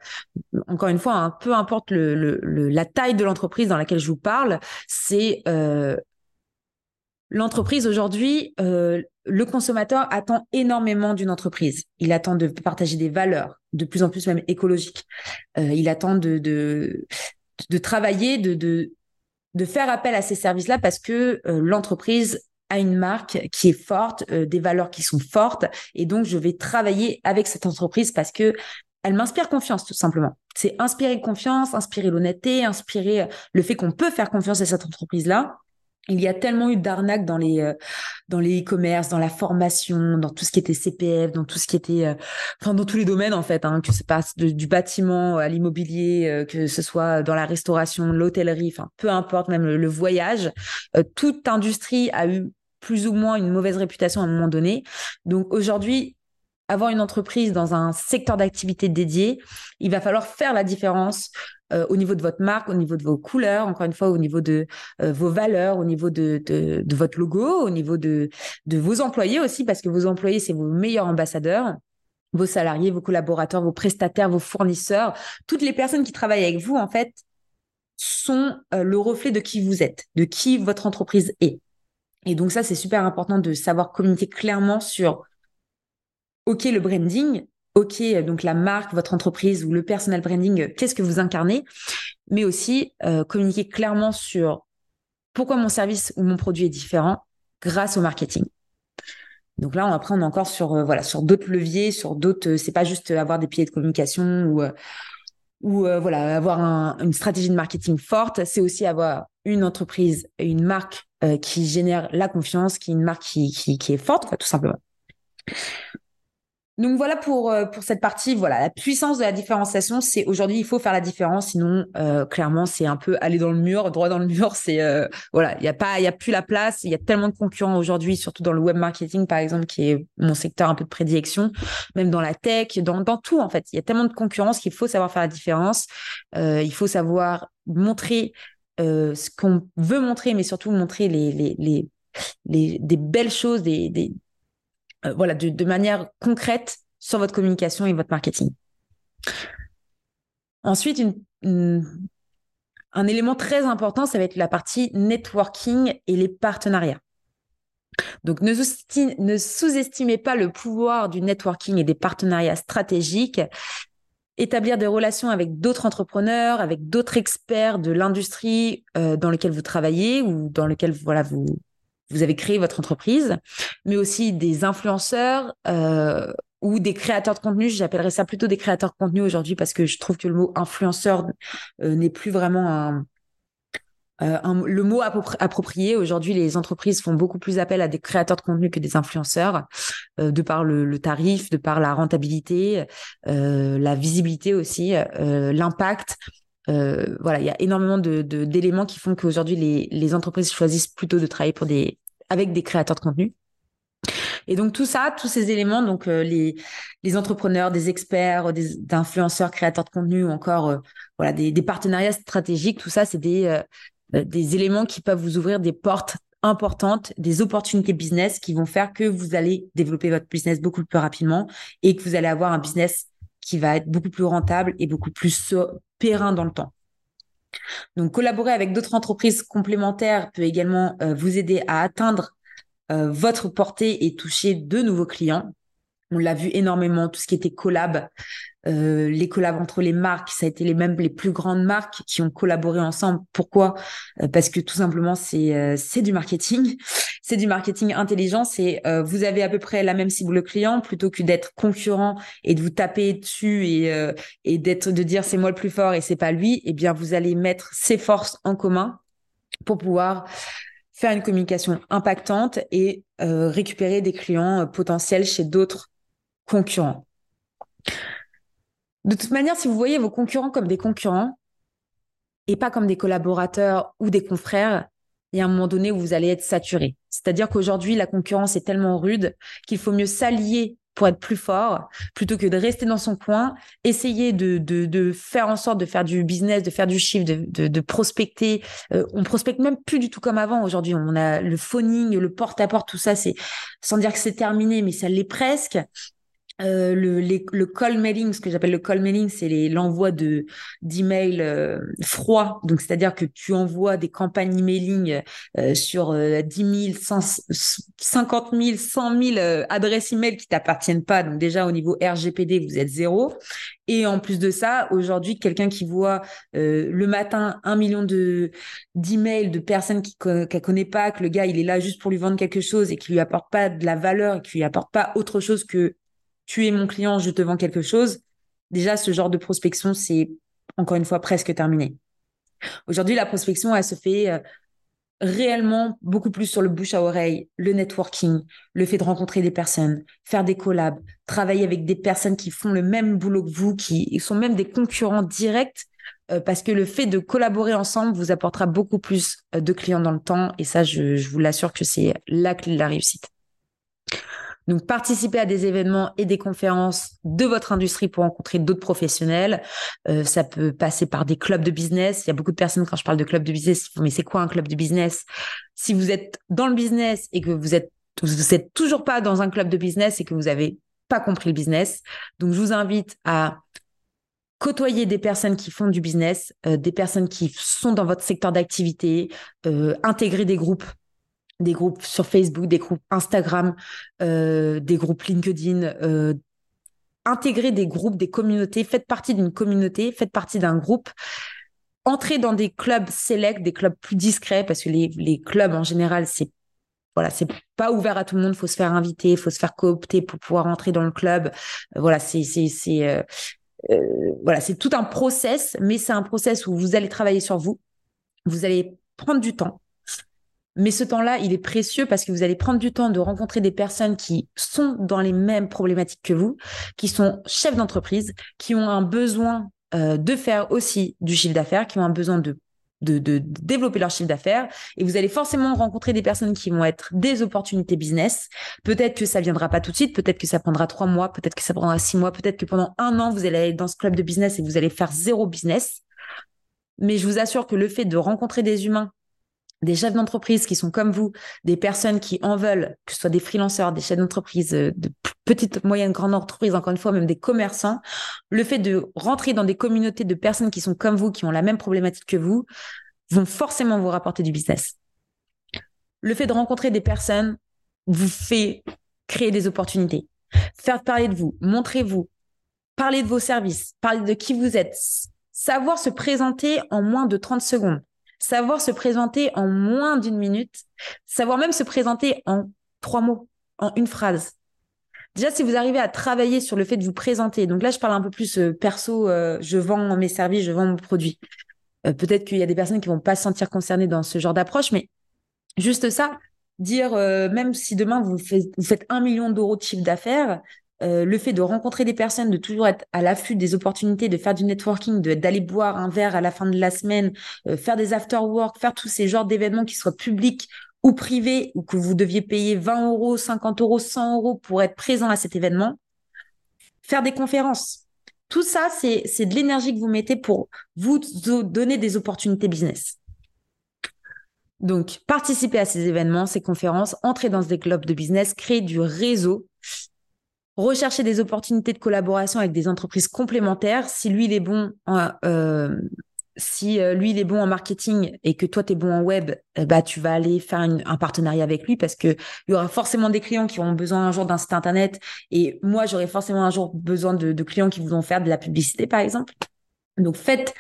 encore une fois, hein, peu importe la taille de l'entreprise dans laquelle je vous parle, c'est euh, l'entreprise aujourd'hui, euh, le consommateur attend énormément d'une entreprise. Il attend de partager des valeurs, de plus en plus même écologiques. il attend de, travailler, de faire appel à ces services-là parce que l'entreprise à une marque qui est forte, euh, des valeurs qui sont fortes, et donc je vais travailler avec cette entreprise parce que elle m'inspire confiance tout simplement. C'est inspirer confiance, inspirer l'honnêteté, inspirer euh, le fait qu'on peut faire confiance à cette entreprise-là. Il y a tellement eu d'arnaques dans les euh, dans les e-commerce, dans la formation, dans tout ce qui était CPF, dans tout ce qui était, enfin dans tous les domaines en fait, hein, que ce passe du bâtiment à l'immobilier, que ce soit dans la restauration, l'hôtellerie, enfin peu importe, même le, le voyage, toute industrie a eu plus ou moins une mauvaise réputation à un moment donné. Donc aujourd'hui, avoir une entreprise dans un secteur d'activité dédié, il va falloir faire la différence euh, au niveau de votre marque, au niveau de vos couleurs, encore une fois, au niveau de euh, vos valeurs, au niveau de, votre logo, au niveau de, de vos employés aussi, parce que vos employés, c'est vos meilleurs ambassadeurs vos salariés, vos collaborateurs, vos prestataires, vos fournisseurs, toutes les personnes qui travaillent avec vous, en fait, sont euh, le reflet de qui vous êtes, de qui votre entreprise est. Et donc ça, c'est super important de savoir communiquer clairement sur, OK, le branding, OK, donc la marque, votre entreprise ou le personal branding, qu'est-ce que vous incarnez, mais aussi euh, communiquer clairement sur pourquoi mon service ou mon produit est différent grâce au marketing. Donc là, on, après, on est encore sur euh, voilà sur d'autres leviers, sur d'autres. c'est pas juste avoir des pieds de communication ou euh, ou voilà avoir une stratégie de marketing forte. C'est aussi avoir une entreprise, une marque euh, qui génère la confiance, qui est une marque qui, qui, est forte, tout simplement. Donc voilà pour euh, pour cette partie. Voilà, la puissance de la différenciation, c'est aujourd'hui il faut faire la différence, sinon euh, clairement c'est un peu aller dans le mur, droit dans le mur. C'est euh, voilà, il y a pas, il y a plus la place. Il y a tellement de concurrents aujourd'hui, surtout dans le web marketing par exemple, qui est mon secteur un peu de prédilection, même dans la tech, dans dans tout en fait. Il y a tellement de concurrence qu'il faut savoir faire la différence. il faut savoir montrer ce qu'on veut montrer, mais surtout montrer les, les, les, les, des belles choses, des, voilà, de, manière concrète sur votre communication et votre marketing. Ensuite, un élément très important, ça va être la partie networking et les partenariats. Donc, ne sous-estimez pas le pouvoir du networking et des partenariats stratégiques. Établir des relations avec d'autres entrepreneurs, avec d'autres experts de l'industrie euh, dans laquelle vous travaillez ou dans lequel voilà, vous, vous avez créé votre entreprise, mais aussi des influenceurs euh, ou des créateurs de contenu. J'appellerais ça plutôt des créateurs de contenu aujourd'hui parce que je trouve que le mot influenceur euh, n'est plus vraiment un, euh, le mot approprié. Aujourd'hui, les entreprises font beaucoup plus appel à des créateurs de contenu que des influenceurs, de par le, tarif, de par la rentabilité, la visibilité aussi, l'impact. voilà, il y a énormément de, d'éléments qui font qu'aujourd'hui les, les entreprises choisissent plutôt de travailler pour des avec des créateurs de contenu. Et donc tout ça, tous ces éléments, donc les, les entrepreneurs, des experts, des influenceurs, créateurs de contenu ou encore voilà des, partenariats stratégiques, tout ça, c'est des euh, des éléments qui peuvent vous ouvrir des portes importantes, des opportunités business qui vont faire que vous allez développer votre business beaucoup plus rapidement et que vous allez avoir un business qui va être beaucoup plus rentable et beaucoup plus périn dans le temps. Donc, collaborer avec d'autres entreprises complémentaires peut également euh, vous aider à atteindre euh, votre portée et toucher de nouveaux clients. On l'a vu énormément, tout ce qui était collab, euh, les collabs entre les marques, ça a été les mêmes les plus grandes marques qui ont collaboré ensemble. Pourquoi? Euh, Parce que tout simplement c'est euh, c'est du marketing, c'est du marketing intelligent. C'est vous avez à peu près la même cible client plutôt que d'être concurrent et de vous taper dessus et et d'être de dire c'est moi le plus fort et c'est pas lui. Eh bien vous allez mettre ces forces en commun pour pouvoir faire une communication impactante et récupérer des clients potentiels chez d'autres concurrents. De toute manière, si vous voyez vos concurrents comme des concurrents et pas comme des collaborateurs ou des confrères, il y a un moment donné où vous allez être saturé. C'est-à-dire qu'aujourd'hui, la concurrence est tellement rude qu'il faut mieux s'allier pour être plus fort plutôt que de rester dans son coin, essayer de, faire en sorte de faire du business, de faire du chiffre, de, prospecter. Euh, on prospecte même plus du tout comme avant aujourd'hui. On a le phoning, le porte-à-porte, tout ça, c'est sans dire que c'est terminé, mais ça l'est presque. Euh, le, le call mailing, ce que j'appelle le call mailing, c'est l'envoi de d'emails euh, froids. Donc, c'est-à-dire que tu envoies des campagnes emailing euh, sur 10 000, 50 000, 100 000 adresses email qui t'appartiennent pas. Donc, déjà, au niveau RGPD, vous êtes zéro. Et en plus de ça, aujourd'hui, quelqu'un qui voit le matin un million de d'emails de personnes qui ne connaît pas, que le gars, il est là juste pour lui vendre quelque chose et qui lui apporte pas de la valeur et qui lui apporte pas autre chose que tu es mon client, je te vends quelque chose, déjà, ce genre de prospection, c'est encore une fois presque terminé. Aujourd'hui, la prospection, elle se fait euh, réellement beaucoup plus sur le bouche à oreille, le networking, le fait de rencontrer des personnes, faire des collabs, travailler avec des personnes qui font le même boulot que vous, qui sont même des concurrents directs, euh, parce que le fait de collaborer ensemble vous apportera beaucoup plus euh, de clients dans le temps. Et ça, je vous l'assure que c'est la clé de la réussite. Donc, participez à des événements et des conférences de votre industrie pour rencontrer d'autres professionnels. Euh, ça peut passer par des clubs de business. Il y a beaucoup de personnes, quand je parle de club de business, mais c'est quoi un club de business? Si vous êtes dans le business et que vous êtes vous êtes toujours pas dans un club de business et que vous avez pas compris le business, donc je vous invite à côtoyer des personnes qui font du business, euh, des personnes qui sont dans votre secteur d'activité, euh, intégrer des groupes des groupes sur Facebook, des groupes Instagram, euh, des groupes LinkedIn, euh, intégrer des groupes, des communautés, faites partie d'une communauté, faites partie d'un groupe, entrez dans des clubs select, des clubs plus discrets, parce que les, clubs en général, c'est voilà, pas ouvert à tout le monde, faut se faire inviter, faut se faire coopter pour pouvoir entrer dans le club. Euh, voilà, c'est c'est tout un process, mais c'est un process où vous allez travailler sur vous, vous allez prendre du temps, mais ce temps-là, il est précieux parce que vous allez prendre du temps de rencontrer des personnes qui sont dans les mêmes problématiques que vous, qui sont chefs d'entreprise, qui ont un besoin euh, de faire aussi du chiffre d'affaires, qui ont un besoin de, de, développer leur chiffre d'affaires. Et vous allez forcément rencontrer des personnes qui vont être des opportunités business. Peut-être que ça viendra pas tout de suite, peut-être que ça prendra trois mois, peut-être que ça prendra six mois, peut-être que pendant un an, vous allez aller dans ce club de business et vous allez faire zéro business. Mais je vous assure que le fait de rencontrer des humains des chefs d'entreprise qui sont comme vous, des personnes qui en veulent, que ce soit des freelanceurs, des chefs d'entreprise, euh, de petites, moyennes, grandes entreprises, encore une fois, même des commerçants, le fait de rentrer dans des communautés de personnes qui sont comme vous, qui ont la même problématique que vous, vont forcément vous rapporter du business. Le fait de rencontrer des personnes vous fait créer des opportunités, faire parler de vous, montrez-vous, parler de vos services, parler de qui vous êtes, savoir se présenter en moins de 30 secondes savoir se présenter en moins d'une minute, savoir même se présenter en trois mots, en une phrase. Déjà, si vous arrivez à travailler sur le fait de vous présenter, donc là, je parle un peu plus euh, perso, euh, je vends mes services, je vends mon produit. Euh, peut-être qu'il y a des personnes qui vont pas se sentir concernées dans ce genre d'approche, mais juste ça, dire, même si demain vous faites un million d'euros de chiffre d'affaires, euh, le fait de rencontrer des personnes, de toujours être à l'affût des opportunités, de faire du networking, d'aller boire un verre à la fin de la semaine, euh, faire des after-work, faire tous ces genres d'événements qui soient publics ou privés, ou que vous deviez payer 20 euros, 50 euros, 100 euros pour être présent à cet événement, faire des conférences. Tout ça, c'est de l'énergie que vous mettez pour vous donner des opportunités business. Donc, participer à ces événements, ces conférences, entrer dans des clubs de business, créer du réseau rechercher des opportunités de collaboration avec des entreprises complémentaires. Si lui, il est bon en, euh, si euh, lui, il est bon en marketing et que toi, tu es bon en web, eh bah, tu vas aller faire un partenariat avec lui parce que il y aura forcément des clients qui auront besoin un jour d'un site internet et moi, j'aurai forcément un jour besoin de, de clients qui voudront faire de la publicité, par exemple. Donc, faites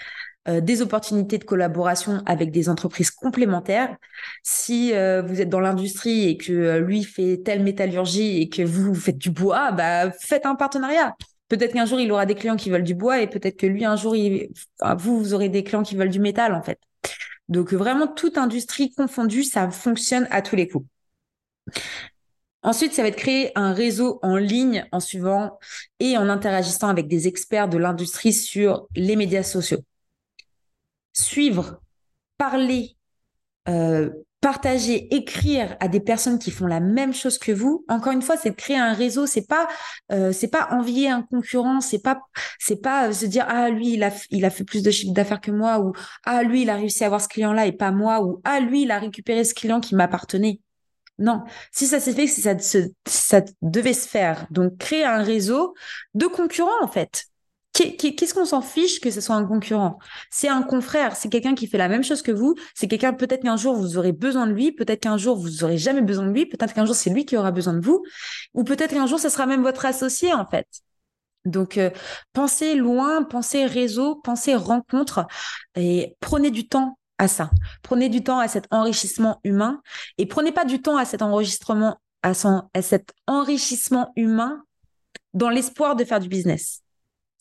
euh, des opportunités de collaboration avec des entreprises complémentaires. Si euh, vous êtes dans l'industrie et que euh, lui fait telle métallurgie et que vous, faites du bois, bah faites un partenariat. Peut-être qu'un jour il aura des clients qui veulent du bois et peut-être que lui un jour il... vous vous aurez des clients qui veulent du métal en fait. Donc vraiment toute industrie confondue, ça fonctionne à tous les coups. Ensuite, ça va être créer un réseau en ligne en suivant et en interagissant avec des experts de l'industrie sur les médias sociaux suivre, parler, euh, partager, écrire à des personnes qui font la même chose que vous. Encore une fois, c'est de créer un réseau. C'est pas, euh, c'est pas envier un concurrent. C'est pas, c'est pas euh, se dire ah lui il a, fait plus de chiffre d'affaires que moi ou ah lui il a réussi à avoir ce client-là et pas moi ou ah lui il a récupéré ce client qui m'appartenait. Non, si ça s'est fait, si ça devait se faire. Donc créer un réseau de concurrents en fait Qu'est-ce qu'on s'en fiche que ce soit un concurrent? C'est un confrère, c'est quelqu'un qui fait la même chose que vous. C'est quelqu'un, peut-être qu'un jour vous aurez besoin de lui, peut-être qu'un jour vous aurez jamais besoin de lui, peut-être qu'un jour c'est lui qui aura besoin de vous, ou peut-être qu'un jour ce sera même votre associé en fait. Donc, euh, pensez loin, pensez réseau, pensez rencontre et prenez du temps à ça. Prenez du temps à cet enrichissement humain et prenez pas du temps à cet enregistrement, à, à cet enrichissement humain dans l'espoir de faire du business.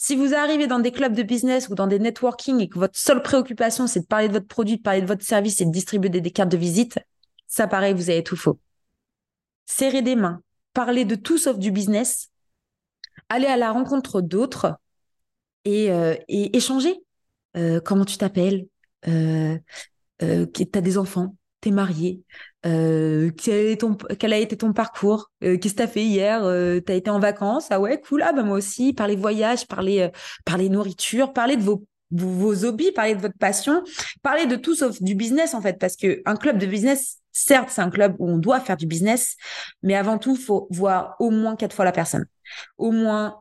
Si vous arrivez dans des clubs de business ou dans des networking et que votre seule préoccupation, c'est de parler de votre produit, de parler de votre service et de distribuer des, cartes de visite, ça pareil, vous avez tout faux. Serrez des mains, parlez de tout sauf du business, allez à la rencontre d'autres et, euh, et échangez. Euh, comment tu t'appelles? Euh, euh T'as des enfants T'es marié euh, quel, ton, quel, a été ton parcours? Euh, Qu'est-ce que tu as fait hier? Euh, Tu as été en vacances? Ah ouais, cool. Ah bah moi aussi. Parler voyage, parler, euh, parler nourriture, parler de vos, vos, hobbies, parler de votre passion, parler de tout sauf du business en fait. Parce que un club de business, certes, c'est un club où on doit faire du business, mais avant tout, faut voir au moins quatre fois la personne. Au moins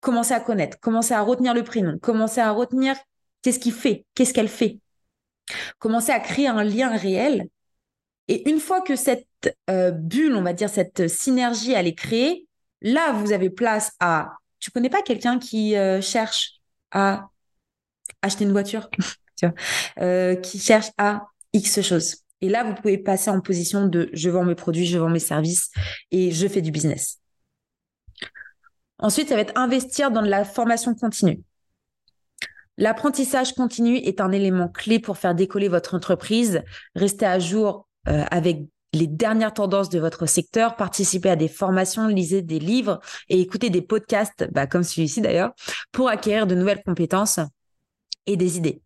commencer à connaître, commencer à retenir le prénom, commencer à retenir qu'est-ce qu'il fait, qu'est-ce qu'elle fait. Commencer à créer un lien réel et une fois que cette euh, bulle, on va dire, cette synergie, elle est créée, là, vous avez place à... Tu connais pas quelqu'un qui euh, cherche à acheter une voiture, euh, qui cherche à X chose. Et là, vous pouvez passer en position de je vends mes produits, je vends mes services et je fais du business. Ensuite, ça va être investir dans de la formation continue. L'apprentissage continu est un élément clé pour faire décoller votre entreprise. Rester à jour euh, avec les dernières tendances de votre secteur, participez à des formations, lisez des livres et écoutez des podcasts, bah, comme celui-ci d'ailleurs, pour acquérir de nouvelles compétences et des idées.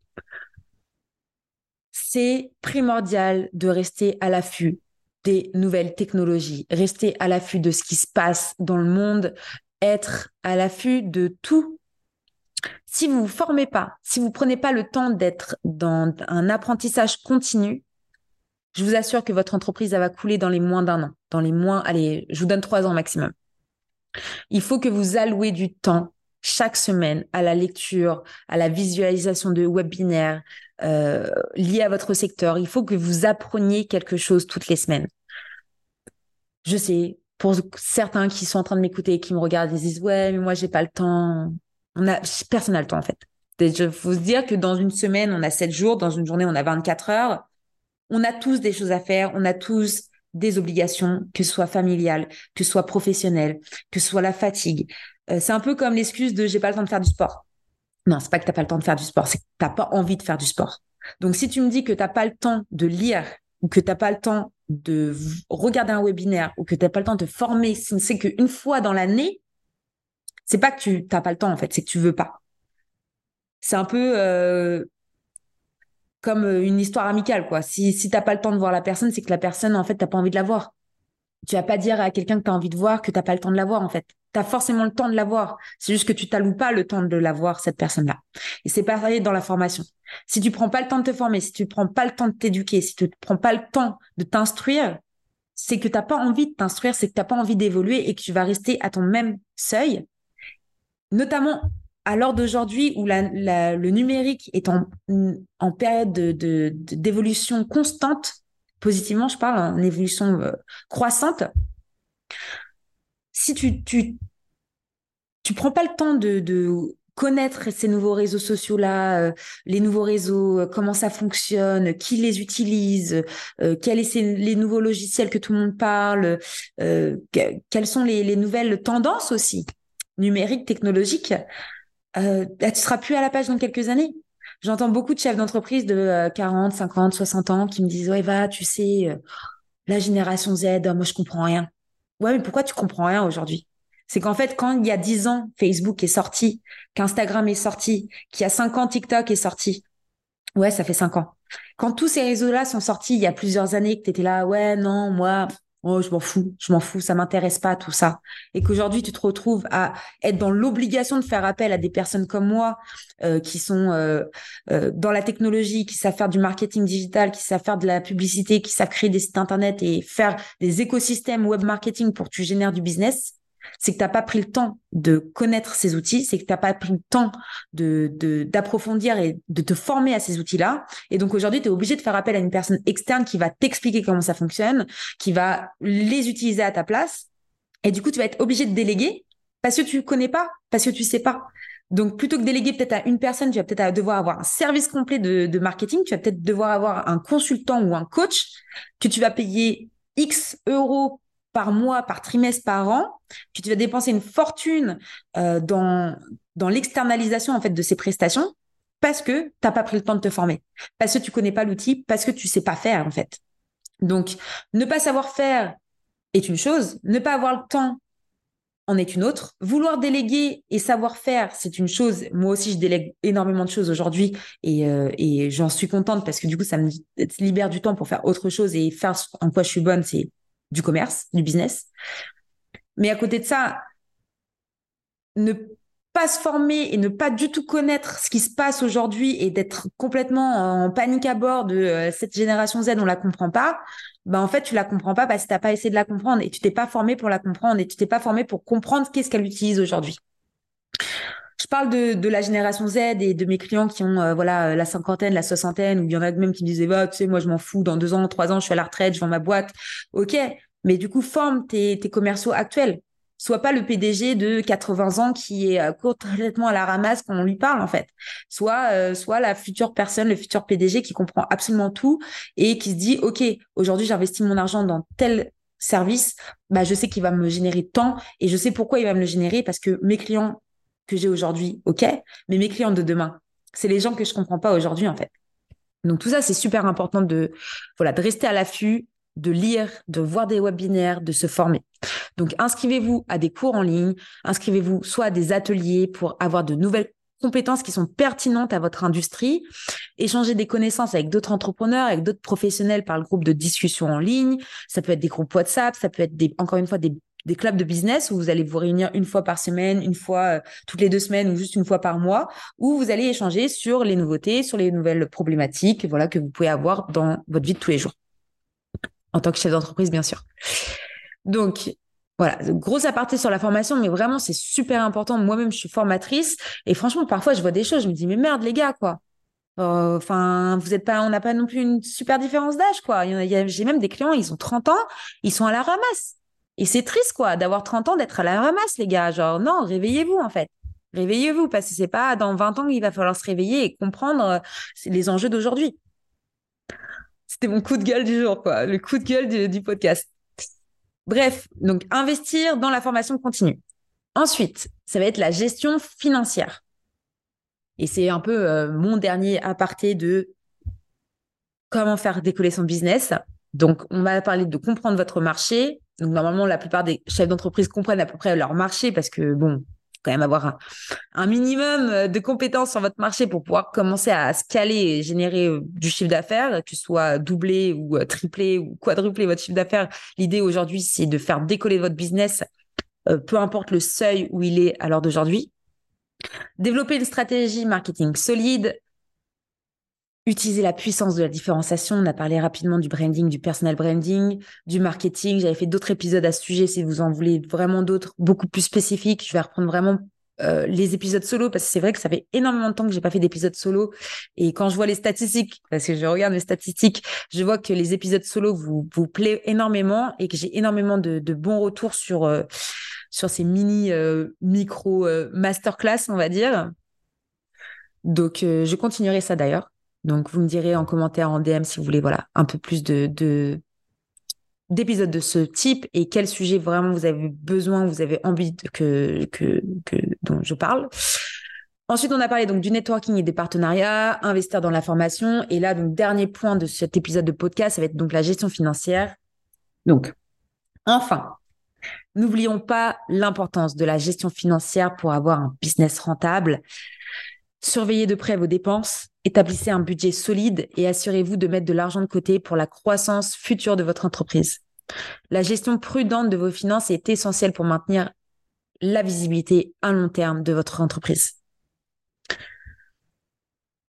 C'est primordial de rester à l'affût des nouvelles technologies, rester à l'affût de ce qui se passe dans le monde, être à l'affût de tout. Si vous vous formez pas, si vous prenez pas le temps d'être dans un apprentissage continu, je vous assure que votre entreprise va couler dans les moins d'un an, dans les moins, allez, je vous donne trois ans maximum. Il faut que vous allouez du temps chaque semaine à la lecture, à la visualisation de webinaires euh, liés à votre secteur. Il faut que vous appreniez quelque chose toutes les semaines. Je sais, pour certains qui sont en train de m'écouter et qui me regardent, ils disent ouais, mais moi j'ai pas le temps. On a personne n'a le temps en fait. Il faut se dire que dans une semaine, on a 7 jours, dans une journée, on a 24 heures. On a tous des choses à faire, on a tous des obligations, que ce soit familiales, que ce soit professionnelles, que ce soit la fatigue. Euh, c'est un peu comme l'excuse de j'ai pas le temps de faire du sport. Non, c'est pas que t'as pas le temps de faire du sport, c'est que t'as pas envie de faire du sport. Donc si tu me dis que t'as pas le temps de lire ou que t'as pas le temps de regarder un webinaire ou que t'as pas le temps de te former, c'est qu'une fois dans l'année, c'est pas que tu t'as pas le temps en fait, c'est que tu veux pas. C'est un peu euh, comme euh, une histoire amicale, quoi. Si, si t'as pas le temps de voir la personne, c'est que la personne, en fait, t'as pas envie de la voir. Tu vas pas dire à quelqu'un que tu as envie de voir que t'as pas le temps de la voir, en fait. Tu as forcément le temps de la voir. C'est juste que tu t'alloues pas le temps de la voir, cette personne-là. Et c'est pareil dans la formation. Si tu prends pas le temps de te former, si tu prends pas le temps de t'éduquer, si tu prends pas le temps de t'instruire, c'est que t'as pas envie de t'instruire, c'est que t'as pas envie d'évoluer et que tu vas rester à ton même seuil. Notamment à l'heure d'aujourd'hui où le numérique est en, période d'évolution constante, positivement, je parle, en évolution euh, croissante, si tu, tu, tu prends pas le temps de, connaître ces nouveaux réseaux sociaux-là, euh, les nouveaux réseaux, euh, comment ça fonctionne, qui les utilise, quels sont les nouveaux logiciels que tout le monde parle, quelles sont les, nouvelles tendances aussi numériques, technologiques, euh, bah, tu seras plus à la page dans quelques années. J'entends beaucoup de chefs d'entreprise de 40, 50, 60 ans qui me disent ouais va, tu sais, euh, la génération Z, euh, moi je comprends rien. Ouais, mais pourquoi tu comprends rien aujourd'hui? C'est qu'en fait, quand il y a 10 ans, Facebook est sorti, qu'Instagram est sorti, qu'il y a 5 ans, TikTok est sorti. Ouais, ça fait 5 ans. Quand tous ces réseaux-là sont sortis il y a plusieurs années, que tu étais là, ouais, non, moi, oh je m'en fous, je m'en fous, ça m'intéresse pas tout ça, et qu'aujourd'hui tu te retrouves à être dans l'obligation de faire appel à des personnes comme moi euh, qui sont euh, euh, dans la technologie, qui savent faire du marketing digital, qui savent faire de la publicité, qui savent créer des sites internet et faire des écosystèmes web marketing pour que tu génères du business, c'est que tu n'as pas pris le temps de connaître ces outils, c'est que tu n'as pas pris le temps de d'approfondir et de te former à ces outils-là. Et donc aujourd'hui, tu es obligé de faire appel à une personne externe qui va t'expliquer comment ça fonctionne, qui va les utiliser à ta place. Et du coup, tu vas être obligé de déléguer parce que tu connais pas, parce que tu sais pas. Donc, plutôt que déléguer peut-être à une personne, tu vas peut-être devoir avoir un service complet de, de marketing. Tu vas peut-être devoir avoir un consultant ou un coach que tu vas payer X euros par mois, par trimestre, par an, tu vas dépenser une fortune euh, dans, dans l'externalisation en fait de ces prestations parce que tu n'as pas pris le temps de te former, parce que tu connais pas l'outil, parce que tu sais pas faire en fait. Donc, ne pas savoir faire est une chose, ne pas avoir le temps en est une autre. Vouloir déléguer et savoir faire, c'est une chose. Moi aussi, je délègue énormément de choses aujourd'hui et, euh, j'en suis contente parce que du coup, ça me libère du temps pour faire autre chose et faire en quoi je suis bonne, c'est du commerce, du business. Mais à côté de ça, ne pas se former et ne pas du tout connaître ce qui se passe aujourd'hui et d'être complètement en panique à bord de euh, cette génération Z, on la comprend pas, bah en fait tu la comprends pas parce que t'as pas essayé de la comprendre et tu t'es pas formé pour la comprendre et tu t'es pas formé pour comprendre qu'est-ce qu'elle utilise aujourd'hui. Je parle de, la génération Z et de mes clients qui ont euh, voilà la cinquantaine, la soixantaine, ou il y en a même qui me disaient bah tu sais moi je m'en fous, dans deux ans, trois ans je suis à la retraite, je vends ma boîte, ok, mais du coup forme tes, commerciaux actuels. Sois pas le PDG de 80 ans qui est euh, complètement à la ramasse quand on lui parle en fait. Soit euh, soit la future personne, le futur PDG qui comprend absolument tout et qui se dit ok aujourd'hui j'investis mon argent dans tel service, bah je sais qu'il va me générer tant et je sais pourquoi il va me le générer parce que mes clients que j'ai aujourd'hui, ok, mais mes clients de demain, c'est les gens que je comprends pas aujourd'hui en fait. Donc tout ça, c'est super important de voilà de rester à l'affût, de lire, de voir des webinaires, de se former. Donc inscrivez-vous à des cours en ligne, inscrivez-vous soit à des ateliers pour avoir de nouvelles compétences qui sont pertinentes à votre industrie, échanger des connaissances avec d'autres entrepreneurs, avec d'autres professionnels par le groupe de discussion en ligne. Ça peut être des groupes WhatsApp, ça peut être des, encore une fois des des clubs de business où vous allez vous réunir une fois par semaine, une fois euh, toutes les deux semaines ou juste une fois par mois, où vous allez échanger sur les nouveautés, sur les nouvelles problématiques, voilà que vous pouvez avoir dans votre vie de tous les jours. en tant que chef d'entreprise, bien sûr. Donc, voilà, gros aparté sur la formation, mais vraiment, c'est super important. Moi-même, je suis formatrice et franchement, parfois, je vois des choses, je me dis, mais merde, les gars, quoi. Euh, enfin, vous êtes pas, on n'a pas non plus une super différence d'âge, quoi. J'ai même des clients, ils ont 30 ans, ils sont à la ramasse. Et c'est triste, quoi, d'avoir 30 ans, d'être à la ramasse, les gars. Genre, non, réveillez-vous, en fait. Réveillez-vous, parce que c'est pas dans 20 ans qu'il va falloir se réveiller et comprendre euh, les enjeux d'aujourd'hui. C'était mon coup de gueule du jour, quoi. Le coup de gueule du, podcast. Bref, donc investir dans la formation continue. Ensuite, ça va être la gestion financière. Et c'est un peu euh, mon dernier aparté de comment faire décoller son business. Donc, on va parler de comprendre votre marché. Donc, normalement, la plupart des chefs d'entreprise comprennent à peu près leur marché parce que, bon, quand même avoir un, minimum de compétences sur votre marché pour pouvoir commencer à scaler et générer euh, du chiffre d'affaires, que ce soit doublé ou euh, triplé ou quadruplé votre chiffre d'affaires. L'idée aujourd'hui, c'est de faire décoller votre business, peu importe le seuil où il est à l'heure d'aujourd'hui. Développer une stratégie marketing solide, utiliser la puissance de la différenciation. On a parlé rapidement du branding, du personal branding, du marketing. J'avais fait d'autres épisodes à ce sujet. Si vous en voulez vraiment d'autres, beaucoup plus spécifiques, je vais reprendre vraiment euh, les épisodes solo parce que c'est vrai que ça fait énormément de temps que j'ai pas fait d'épisodes solo et quand je vois les statistiques parce que je regarde les statistiques je vois que les épisodes solo vous vous plaît énormément et que j'ai énormément de, bons retours sur euh, sur ces mini euh, micro masterclass, on va dire. Donc, je continuerai ça d'ailleurs. Donc, vous me direz en commentaire, en DM, si vous voulez, voilà, un peu plus de, d'épisodes de ce type et quel sujet vraiment vous avez besoin, vous avez envie que, dont je parle. Ensuite, on a parlé donc du networking et des partenariats, investir dans la formation. Et là, donc, dernier point de cet épisode de podcast, ça va être donc la gestion financière. Donc, enfin, N'oublions pas l'importance de la gestion financière pour avoir un business rentable. Surveillez de près vos dépenses, établissez un budget solide et assurez-vous de mettre de l'argent de côté pour la croissance future de votre entreprise. La gestion prudente de vos finances est essentielle pour maintenir la visibilité à long terme de votre entreprise.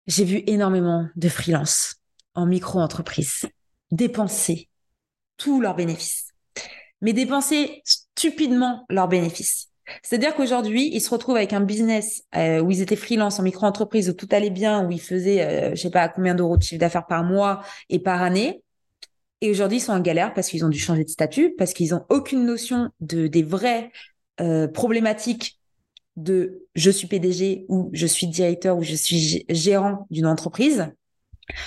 J'ai vu énormément de freelance en micro-entreprise dépenser tous leurs bénéfices mais dépenser stupidement leurs bénéfices. C'est-à-dire qu'aujourd'hui, ils se retrouvent avec un business euh, où ils étaient freelance en micro-entreprise, où tout allait bien, où ils faisaient, euh, je sais pas, combien d'euros de chiffre d'affaires par mois et par année. Et aujourd'hui, ils sont en galère parce qu'ils ont dû changer de statut, parce qu'ils ont aucune notion de des vraies euh, problématiques de je suis PDG ou je suis directeur ou je suis gérant d'une entreprise.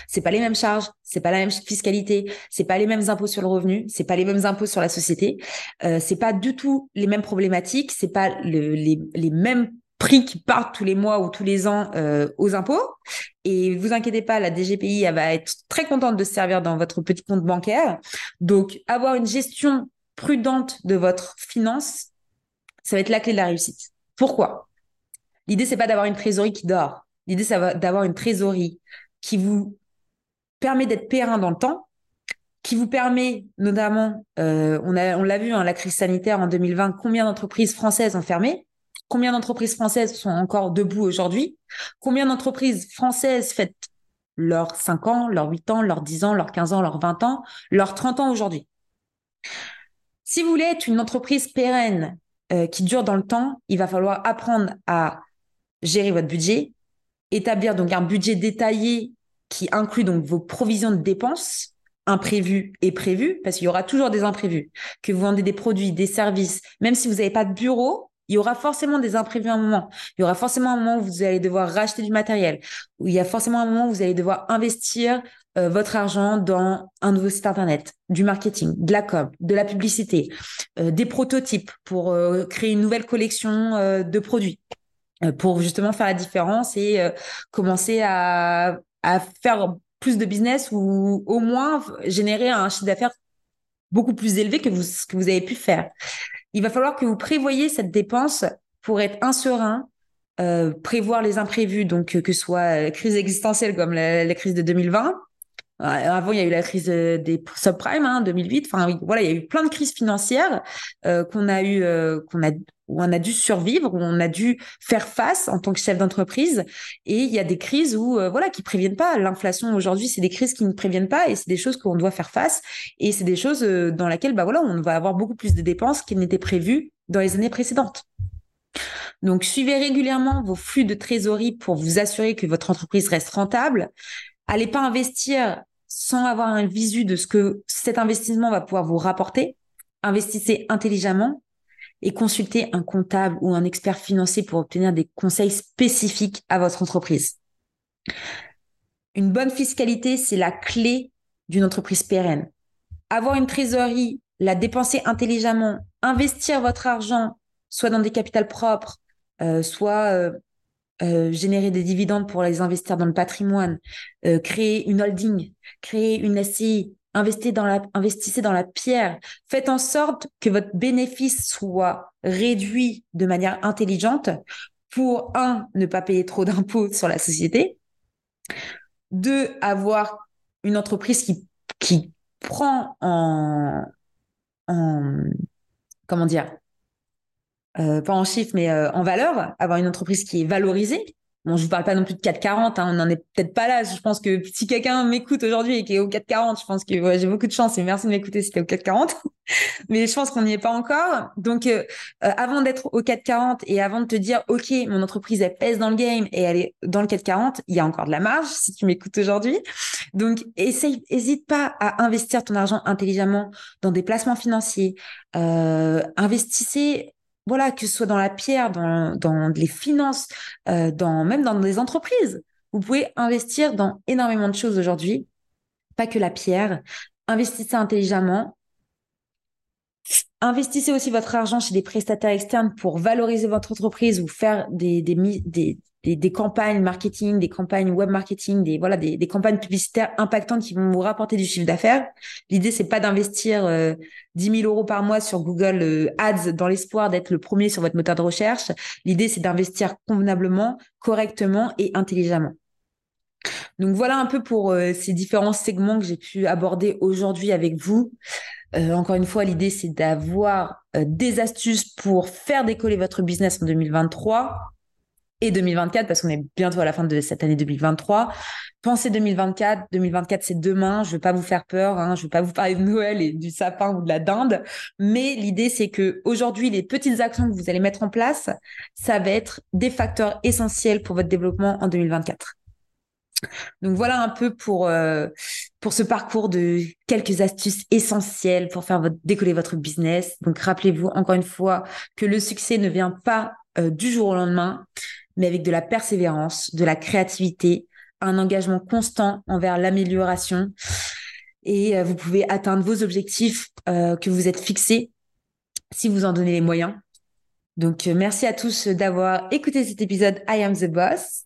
C'est pas les mêmes charges, c'est pas la même fiscalité, c'est pas les mêmes impôts sur le revenu, c'est pas les mêmes impôts sur la société, euh, c'est pas du tout les mêmes problématiques, c'est pas le, les, les mêmes prix qui partent tous les mois ou tous les ans euh, aux impôts. Et vous inquiétez pas, la DGPI va être très contente de se servir dans votre petit compte bancaire. Donc, avoir une gestion prudente de votre finance, ça va être la clé de la réussite. Pourquoi? L'idée, c'est pas d'avoir une trésorerie qui dort. L'idée, c'est d'avoir une trésorerie qui vous permet d'être périn dans le temps, qui vous permet notamment, euh, on l'a vu, hein, la crise sanitaire en 2020, combien d'entreprises françaises ont fermé, combien d'entreprises françaises sont encore debout aujourd'hui, combien d'entreprises françaises fêtent leurs 5 ans, leurs 8 ans, leurs 10 ans, leurs 15 ans, leurs 20 ans, leurs 30 ans aujourd'hui. Si vous voulez être une entreprise pérenne euh, qui dure dans le temps, il va falloir apprendre à gérer votre budget, établir donc un budget détaillé qui inclut donc vos provisions de dépenses imprévues et prévues, parce qu'il y aura toujours des imprévus. Que vous vendez des produits, des services, même si vous n'avez pas de bureau, il y aura forcément des imprévus à un moment. Il y aura forcément un moment où vous allez devoir racheter du matériel, où il y a forcément un moment où vous allez devoir investir euh, votre argent dans un nouveau site internet, du marketing, de la com, de la publicité, euh, des prototypes pour euh, créer une nouvelle collection de produits. Euh, pour justement faire la différence et euh, commencer à, faire plus de business ou au moins générer un chiffre d'affaires beaucoup plus élevé que vous, ce que vous avez pu faire. Il va falloir que vous prévoyez cette dépense pour être inserein, euh, prévoir les imprévus, donc que ce soit la crise existentielle comme la, crise de 2020. Avant, il y a eu la crise des subprimes, hein, 2008. Enfin, voilà, il y a eu plein de crises financières euh, qu'on a eu, qu'on a où on a dû survivre, où on a dû faire face en tant que chef d'entreprise. Et il y a des crises où, euh, voilà, qui préviennent pas. L'inflation aujourd'hui, c'est des crises qui ne préviennent pas et c'est des choses qu'on doit faire face. Et c'est des choses euh, dans lesquelles, bah voilà, on va avoir beaucoup plus de dépenses qu'il n'était prévu dans les années précédentes. Donc, suivez régulièrement vos flux de trésorerie pour vous assurer que votre entreprise reste rentable. Allez pas investir sans avoir un visu de ce que cet investissement va pouvoir vous rapporter. Investissez intelligemment et consultez un comptable ou un expert financier pour obtenir des conseils spécifiques à votre entreprise. Une bonne fiscalité, c'est la clé d'une entreprise pérenne. Avoir une trésorerie, la dépenser intelligemment, investir votre argent, soit dans des capitales propres, euh, soit euh, euh, générer des dividendes pour les investir dans le patrimoine, créer une holding, créer une SCI, investissez dans la, pierre. Faites en sorte que votre bénéfice soit réduit de manière intelligente pour, un, ne pas payer trop d'impôts sur la société, deux, avoir une entreprise qui, prend en, en comment dire, euh, pas en chiffres, mais euh, en valeur, avoir une entreprise qui est valorisée, Bon, je vous parle pas non plus de 440, hein, on n'en est peut-être pas là. Je pense que si quelqu'un m'écoute aujourd'hui et qui est au 440, je pense que j'ai beaucoup de chance et merci de m'écouter si t'es au 440. Mais je pense qu'on n'y est pas encore. Donc, euh, euh, avant d'être au 440 et avant de te dire, OK, mon entreprise, elle pèse dans le game et elle est dans le 440, il y a encore de la marge si tu m'écoutes aujourd'hui. Donc, essaye, hésite pas à investir ton argent intelligemment dans des placements financiers. Euh, investissez voilà, que ce soit dans la pierre, dans, les finances, euh, même dans des entreprises. Vous pouvez investir dans énormément de choses aujourd'hui, pas que la pierre. Investissez intelligemment. Investissez aussi votre argent chez des prestataires externes pour valoriser votre entreprise ou faire des, des, des, des, campagnes marketing, des campagnes web marketing, des voilà des, campagnes publicitaires impactantes qui vont vous rapporter du chiffre d'affaires. L'idée c'est pas d'investir euh, 10 000 euros par mois sur Google euh, Ads dans l'espoir d'être le premier sur votre moteur de recherche. L'idée c'est d'investir convenablement, correctement et intelligemment. Donc voilà un peu pour euh, ces différents segments que j'ai pu aborder aujourd'hui avec vous. Euh, encore une fois, l'idée c'est d'avoir des astuces pour faire décoller votre business en 2023 et 2024 parce qu'on est bientôt à la fin de cette année 2023. Pensez 2024. 2024, c'est demain. Je veux pas vous faire peur. Hein. Je veux pas vous parler de Noël et du sapin ou de la dinde. Mais l'idée, c'est que aujourd'hui, les petites actions que vous allez mettre en place, ça va être des facteurs essentiels pour votre développement en 2024. Donc voilà un peu pour euh, pour ce parcours de quelques astuces essentielles pour faire décoller votre business. Donc rappelez-vous encore une fois que le succès ne vient pas euh, du jour au lendemain mais avec de la persévérance, de la créativité, un engagement constant envers l'amélioration. Et euh, vous pouvez atteindre vos objectifs que vous êtes fixés si vous en donnez les moyens. Donc, merci à tous d'avoir écouté cet épisode I Am the Boss.